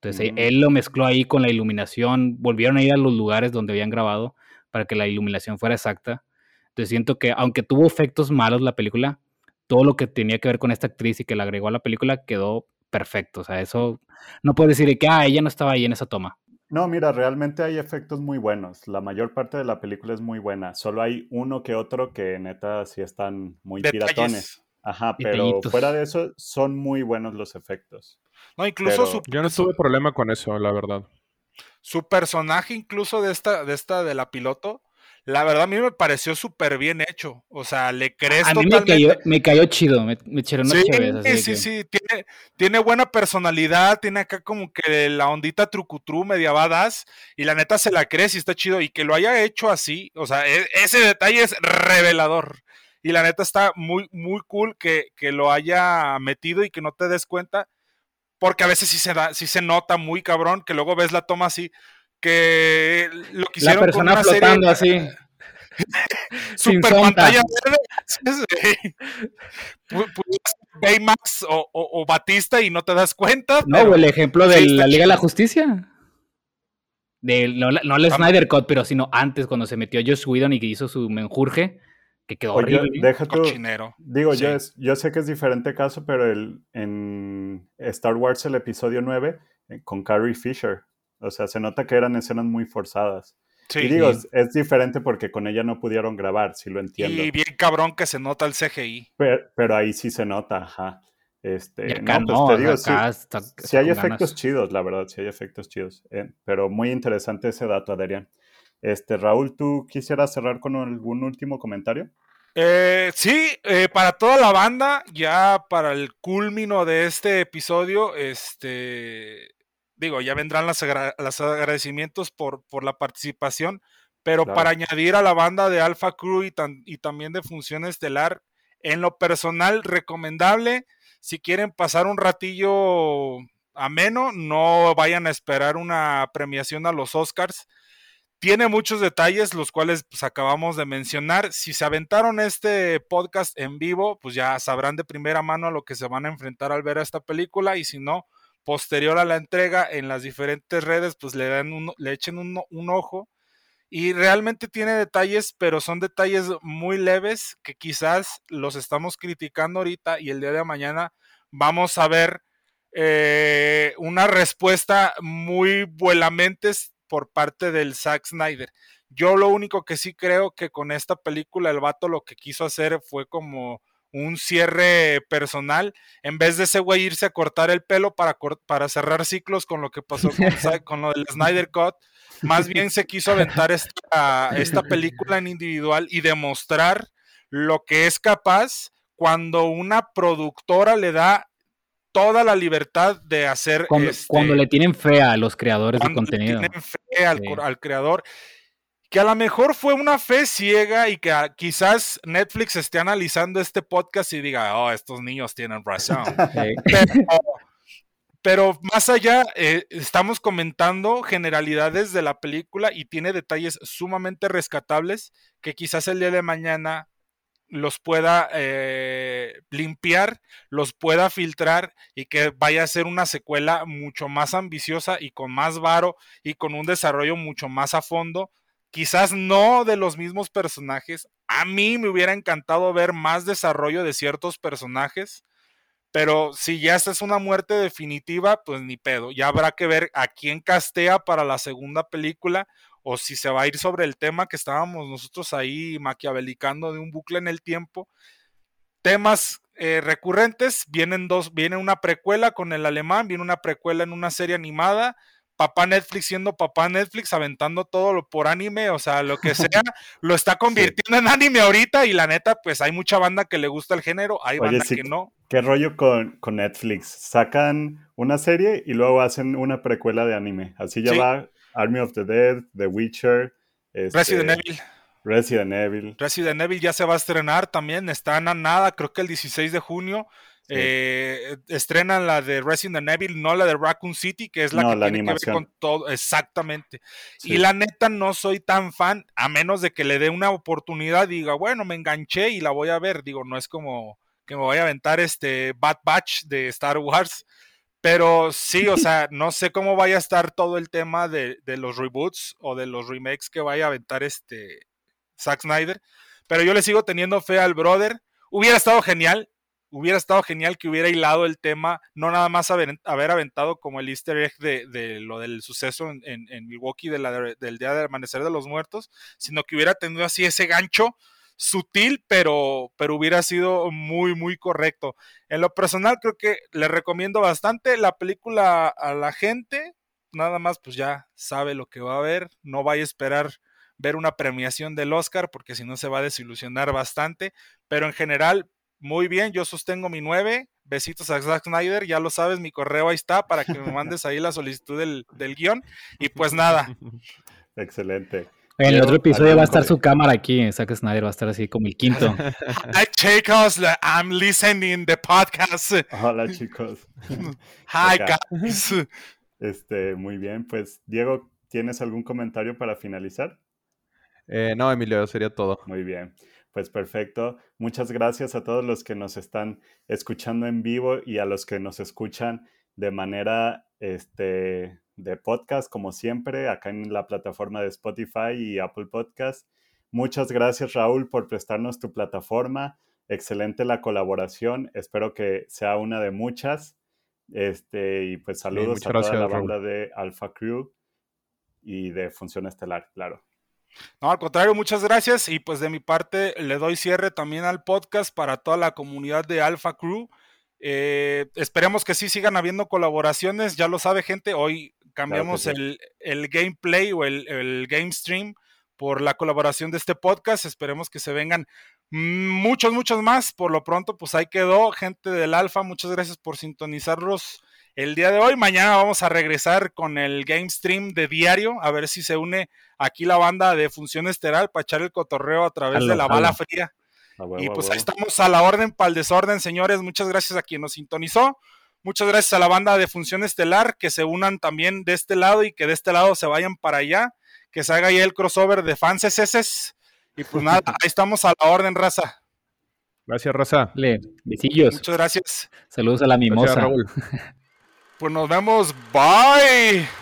Entonces, eh, Mm. él lo mezcló ahí con la iluminación, volvieron a ir a los lugares donde habían grabado para que la iluminación fuera exacta. Entonces, siento que aunque tuvo efectos malos la película, todo lo que tenía que ver con esta actriz y que la agregó a la película quedó perfecto. O sea, eso no puedo decir de que, ah, ella no estaba ahí en esa toma. No, mira, realmente hay efectos muy buenos. La mayor parte de la película es muy buena. Solo hay uno que otro que neta sí están muy piratones. Detalles. Ajá, pero Detallitos. fuera de eso son muy buenos los efectos. No, incluso Pero- su, Yo no tuve problema con eso, la verdad. su personaje, incluso de esta, de esta de la piloto, la verdad a mí me pareció súper bien hecho. O sea, le crees A mí me cayó, me cayó chido, me, me echaron Sí, así sí, que- sí, tiene, tiene buena personalidad, tiene acá como que la ondita trucutru media badass, y la neta se la crees y está chido, y que lo haya hecho así, o sea, e- ese detalle es revelador, y la neta está muy, muy cool que, que lo haya metido y que no te des cuenta, porque a veces sí se, da, sí se nota muy cabrón, que luego ves la toma así, que lo que La con persona serie- flotando así. super pantalla verde. Baymax o, o- o Batista y no te das cuenta. No, pero- el ejemplo de sí, la Liga de la. Justicia. De, no, no el Snyder Cut, pero sino antes, cuando se metió Josh Whedon y que hizo su menjurje, que quedó Oye, horrible. deja cochinero. digo, yo, es- yo sé que es diferente caso, pero el, en Star Wars el episodio 9 eh, con Carrie Fisher, o sea, se nota que eran escenas muy forzadas. Sí. y digo, es, es diferente porque con ella no pudieron grabar, si lo entiendo. Y bien cabrón que se nota el CGI. Pero, pero ahí sí se nota, ajá. Este, Y acá no, no, pues te digo, acá sí, está- sí está hay efectos ganas. chidos, la verdad, sí hay efectos chidos. eh, pero muy interesante ese dato, Adrián. Este, Raúl, ¿tú quisieras cerrar con algún último comentario? Eh, sí, eh, para toda la banda, ya para el culmino de este episodio, este, digo, ya vendrán agra- los agradecimientos por, por la participación, pero Claro. para añadir a la banda de Alpha Crew y, tan- y también de Función Estelar, en lo personal, recomendable, si quieren pasar un ratillo ameno, no vayan a esperar una premiación a los Oscars. Tiene muchos detalles, los cuales pues, acabamos de mencionar. Si se aventaron este podcast en vivo, pues ya sabrán de primera mano a lo que se van a enfrentar al ver esta película. Y si no, posterior a la entrega en las diferentes redes, pues le dan un, le echen un, ojo. Y realmente tiene detalles, pero son detalles muy leves que quizás los estamos criticando ahorita y el día de mañana vamos a ver eh, una respuesta muy vuelamentes por parte del Zack Snyder. Yo lo único que sí creo que con esta película el vato lo que quiso hacer fue como un cierre personal, en vez de ese güey irse a cortar el pelo para, para cerrar ciclos con lo que pasó con, con lo del Snyder Cut, más bien se quiso aventar esta película en individual y demostrar lo que es capaz cuando una productora le da toda la libertad de hacer Cuando, este, cuando le tienen fe a los creadores de cuando le contenido. tienen fe al, Sí. cor- al creador que a lo mejor fue una fe ciega y que a- quizás Netflix esté analizando este podcast y diga, oh, estos niños tienen razón. Sí. pero, pero más allá, eh, estamos comentando generalidades de la película y tiene detalles sumamente rescatables que quizás el día de mañana los pueda eh, limpiar, los pueda filtrar y que vaya a ser una secuela mucho más ambiciosa y con más varo y con un desarrollo mucho más a fondo. Quizás no de los mismos personajes. A mí me hubiera encantado ver más desarrollo de ciertos personajes. Pero si ya esta es una muerte definitiva, pues ni pedo. Ya habrá que ver a quién castea para la segunda película o si se va a ir sobre el tema que estábamos nosotros ahí maquiavelicando de un bucle en el tiempo. Temas eh, recurrentes, vienen dos, viene una precuela con el alemán, viene una precuela en una serie animada, papá Netflix siendo papá Netflix, aventando todo lo por anime, o sea, lo que sea, lo está convirtiendo en anime ahorita y la neta, pues hay mucha banda que le gusta el género, hay Oye, banda sí, que no. ¿Qué rollo con, con Netflix? Sacan una serie y luego hacen una precuela de anime. Así ya Sí. va Army of the Dead, The Witcher, este, Resident Evil. Resident Evil. Resident Evil ya se va a estrenar también, está a nada, creo que el 16 de junio. Eh, estrenan la de Resident Evil, no la de Raccoon City, que es la que tiene que ver con todo. Exactamente. Y la neta, no soy tan fan, a menos de que le dé una oportunidad y diga, bueno, me enganché y la voy a ver. Digo, no es como que me voy a aventar este Bad Batch de Star Wars. Pero sí, o sea, no sé cómo vaya a estar todo el tema de, de, los reboots o de los remakes que vaya a aventar este Zack Snyder. Pero yo le sigo teniendo fe al brother. Hubiera estado genial, hubiera estado genial que hubiera hilado el tema, no nada más haber, aventado como el easter egg de, lo del suceso en, Milwaukee de la, del día del amanecer de los muertos, sino que hubiera tenido así ese gancho sutil, pero, pero hubiera sido muy, muy correcto. En lo personal, creo que le recomiendo bastante la película a la gente, nada más pues ya sabe lo que va a ver, no vaya a esperar ver una premiación del Oscar, porque si no se va a desilusionar bastante, pero en general muy bien, yo sostengo mi 9. Besitos a Zack Snyder, ya lo sabes, mi correo ahí está para que me mandes ahí la solicitud del, guion. Y pues nada. Excelente. En el otro episodio va a estar su cámara aquí, Zack Snyder va a estar así como el quinto. Hi chicos, I'm listening the podcast. Hola chicos. Hi guys. Este, muy bien, pues Diego, ¿tienes algún comentario para finalizar? Eh, no, Emilio, sería todo. Muy bien. Pues perfecto. Muchas gracias a todos los que nos están escuchando en vivo y a los que nos escuchan de manera este, de podcast, como siempre, acá en la plataforma de Spotify y Apple Podcast. Muchas gracias, Raúl, por prestarnos tu plataforma. Excelente la colaboración. Espero que sea una de muchas. Este, y pues saludos a toda la banda de Alpha Crew y de Función Estelar, claro. No, al contrario, muchas gracias. Y pues de mi parte le doy cierre también al podcast para toda la comunidad de Alpha Crew. Eh, esperemos que sí sigan habiendo colaboraciones. Ya lo sabe, gente. Hoy cambiamos el, gameplay o el, el, game stream por la colaboración de este podcast. Esperemos que se vengan muchos, muchos más. Por lo pronto, pues ahí quedó, gente del Alpha. Muchas gracias por sintonizarlos el día de hoy. Mañana vamos a regresar con el game stream de diario, a ver si se une aquí la banda de Función Esteral para echar el cotorreo a través de la bala fría. y pues ahí estamos a la orden para el desorden, señores. Muchas gracias a quien nos sintonizó. Muchas gracias a la banda de Función Estelar, que se unan también de este lado y que de este lado se vayan para allá, que se haga ahí el crossover de fans. Y pues nada, ahí estamos a la orden, raza. Gracias, raza. Le, besillos. Muchas gracias. Saludos a la mimosa. Pues nos vemos. Bye.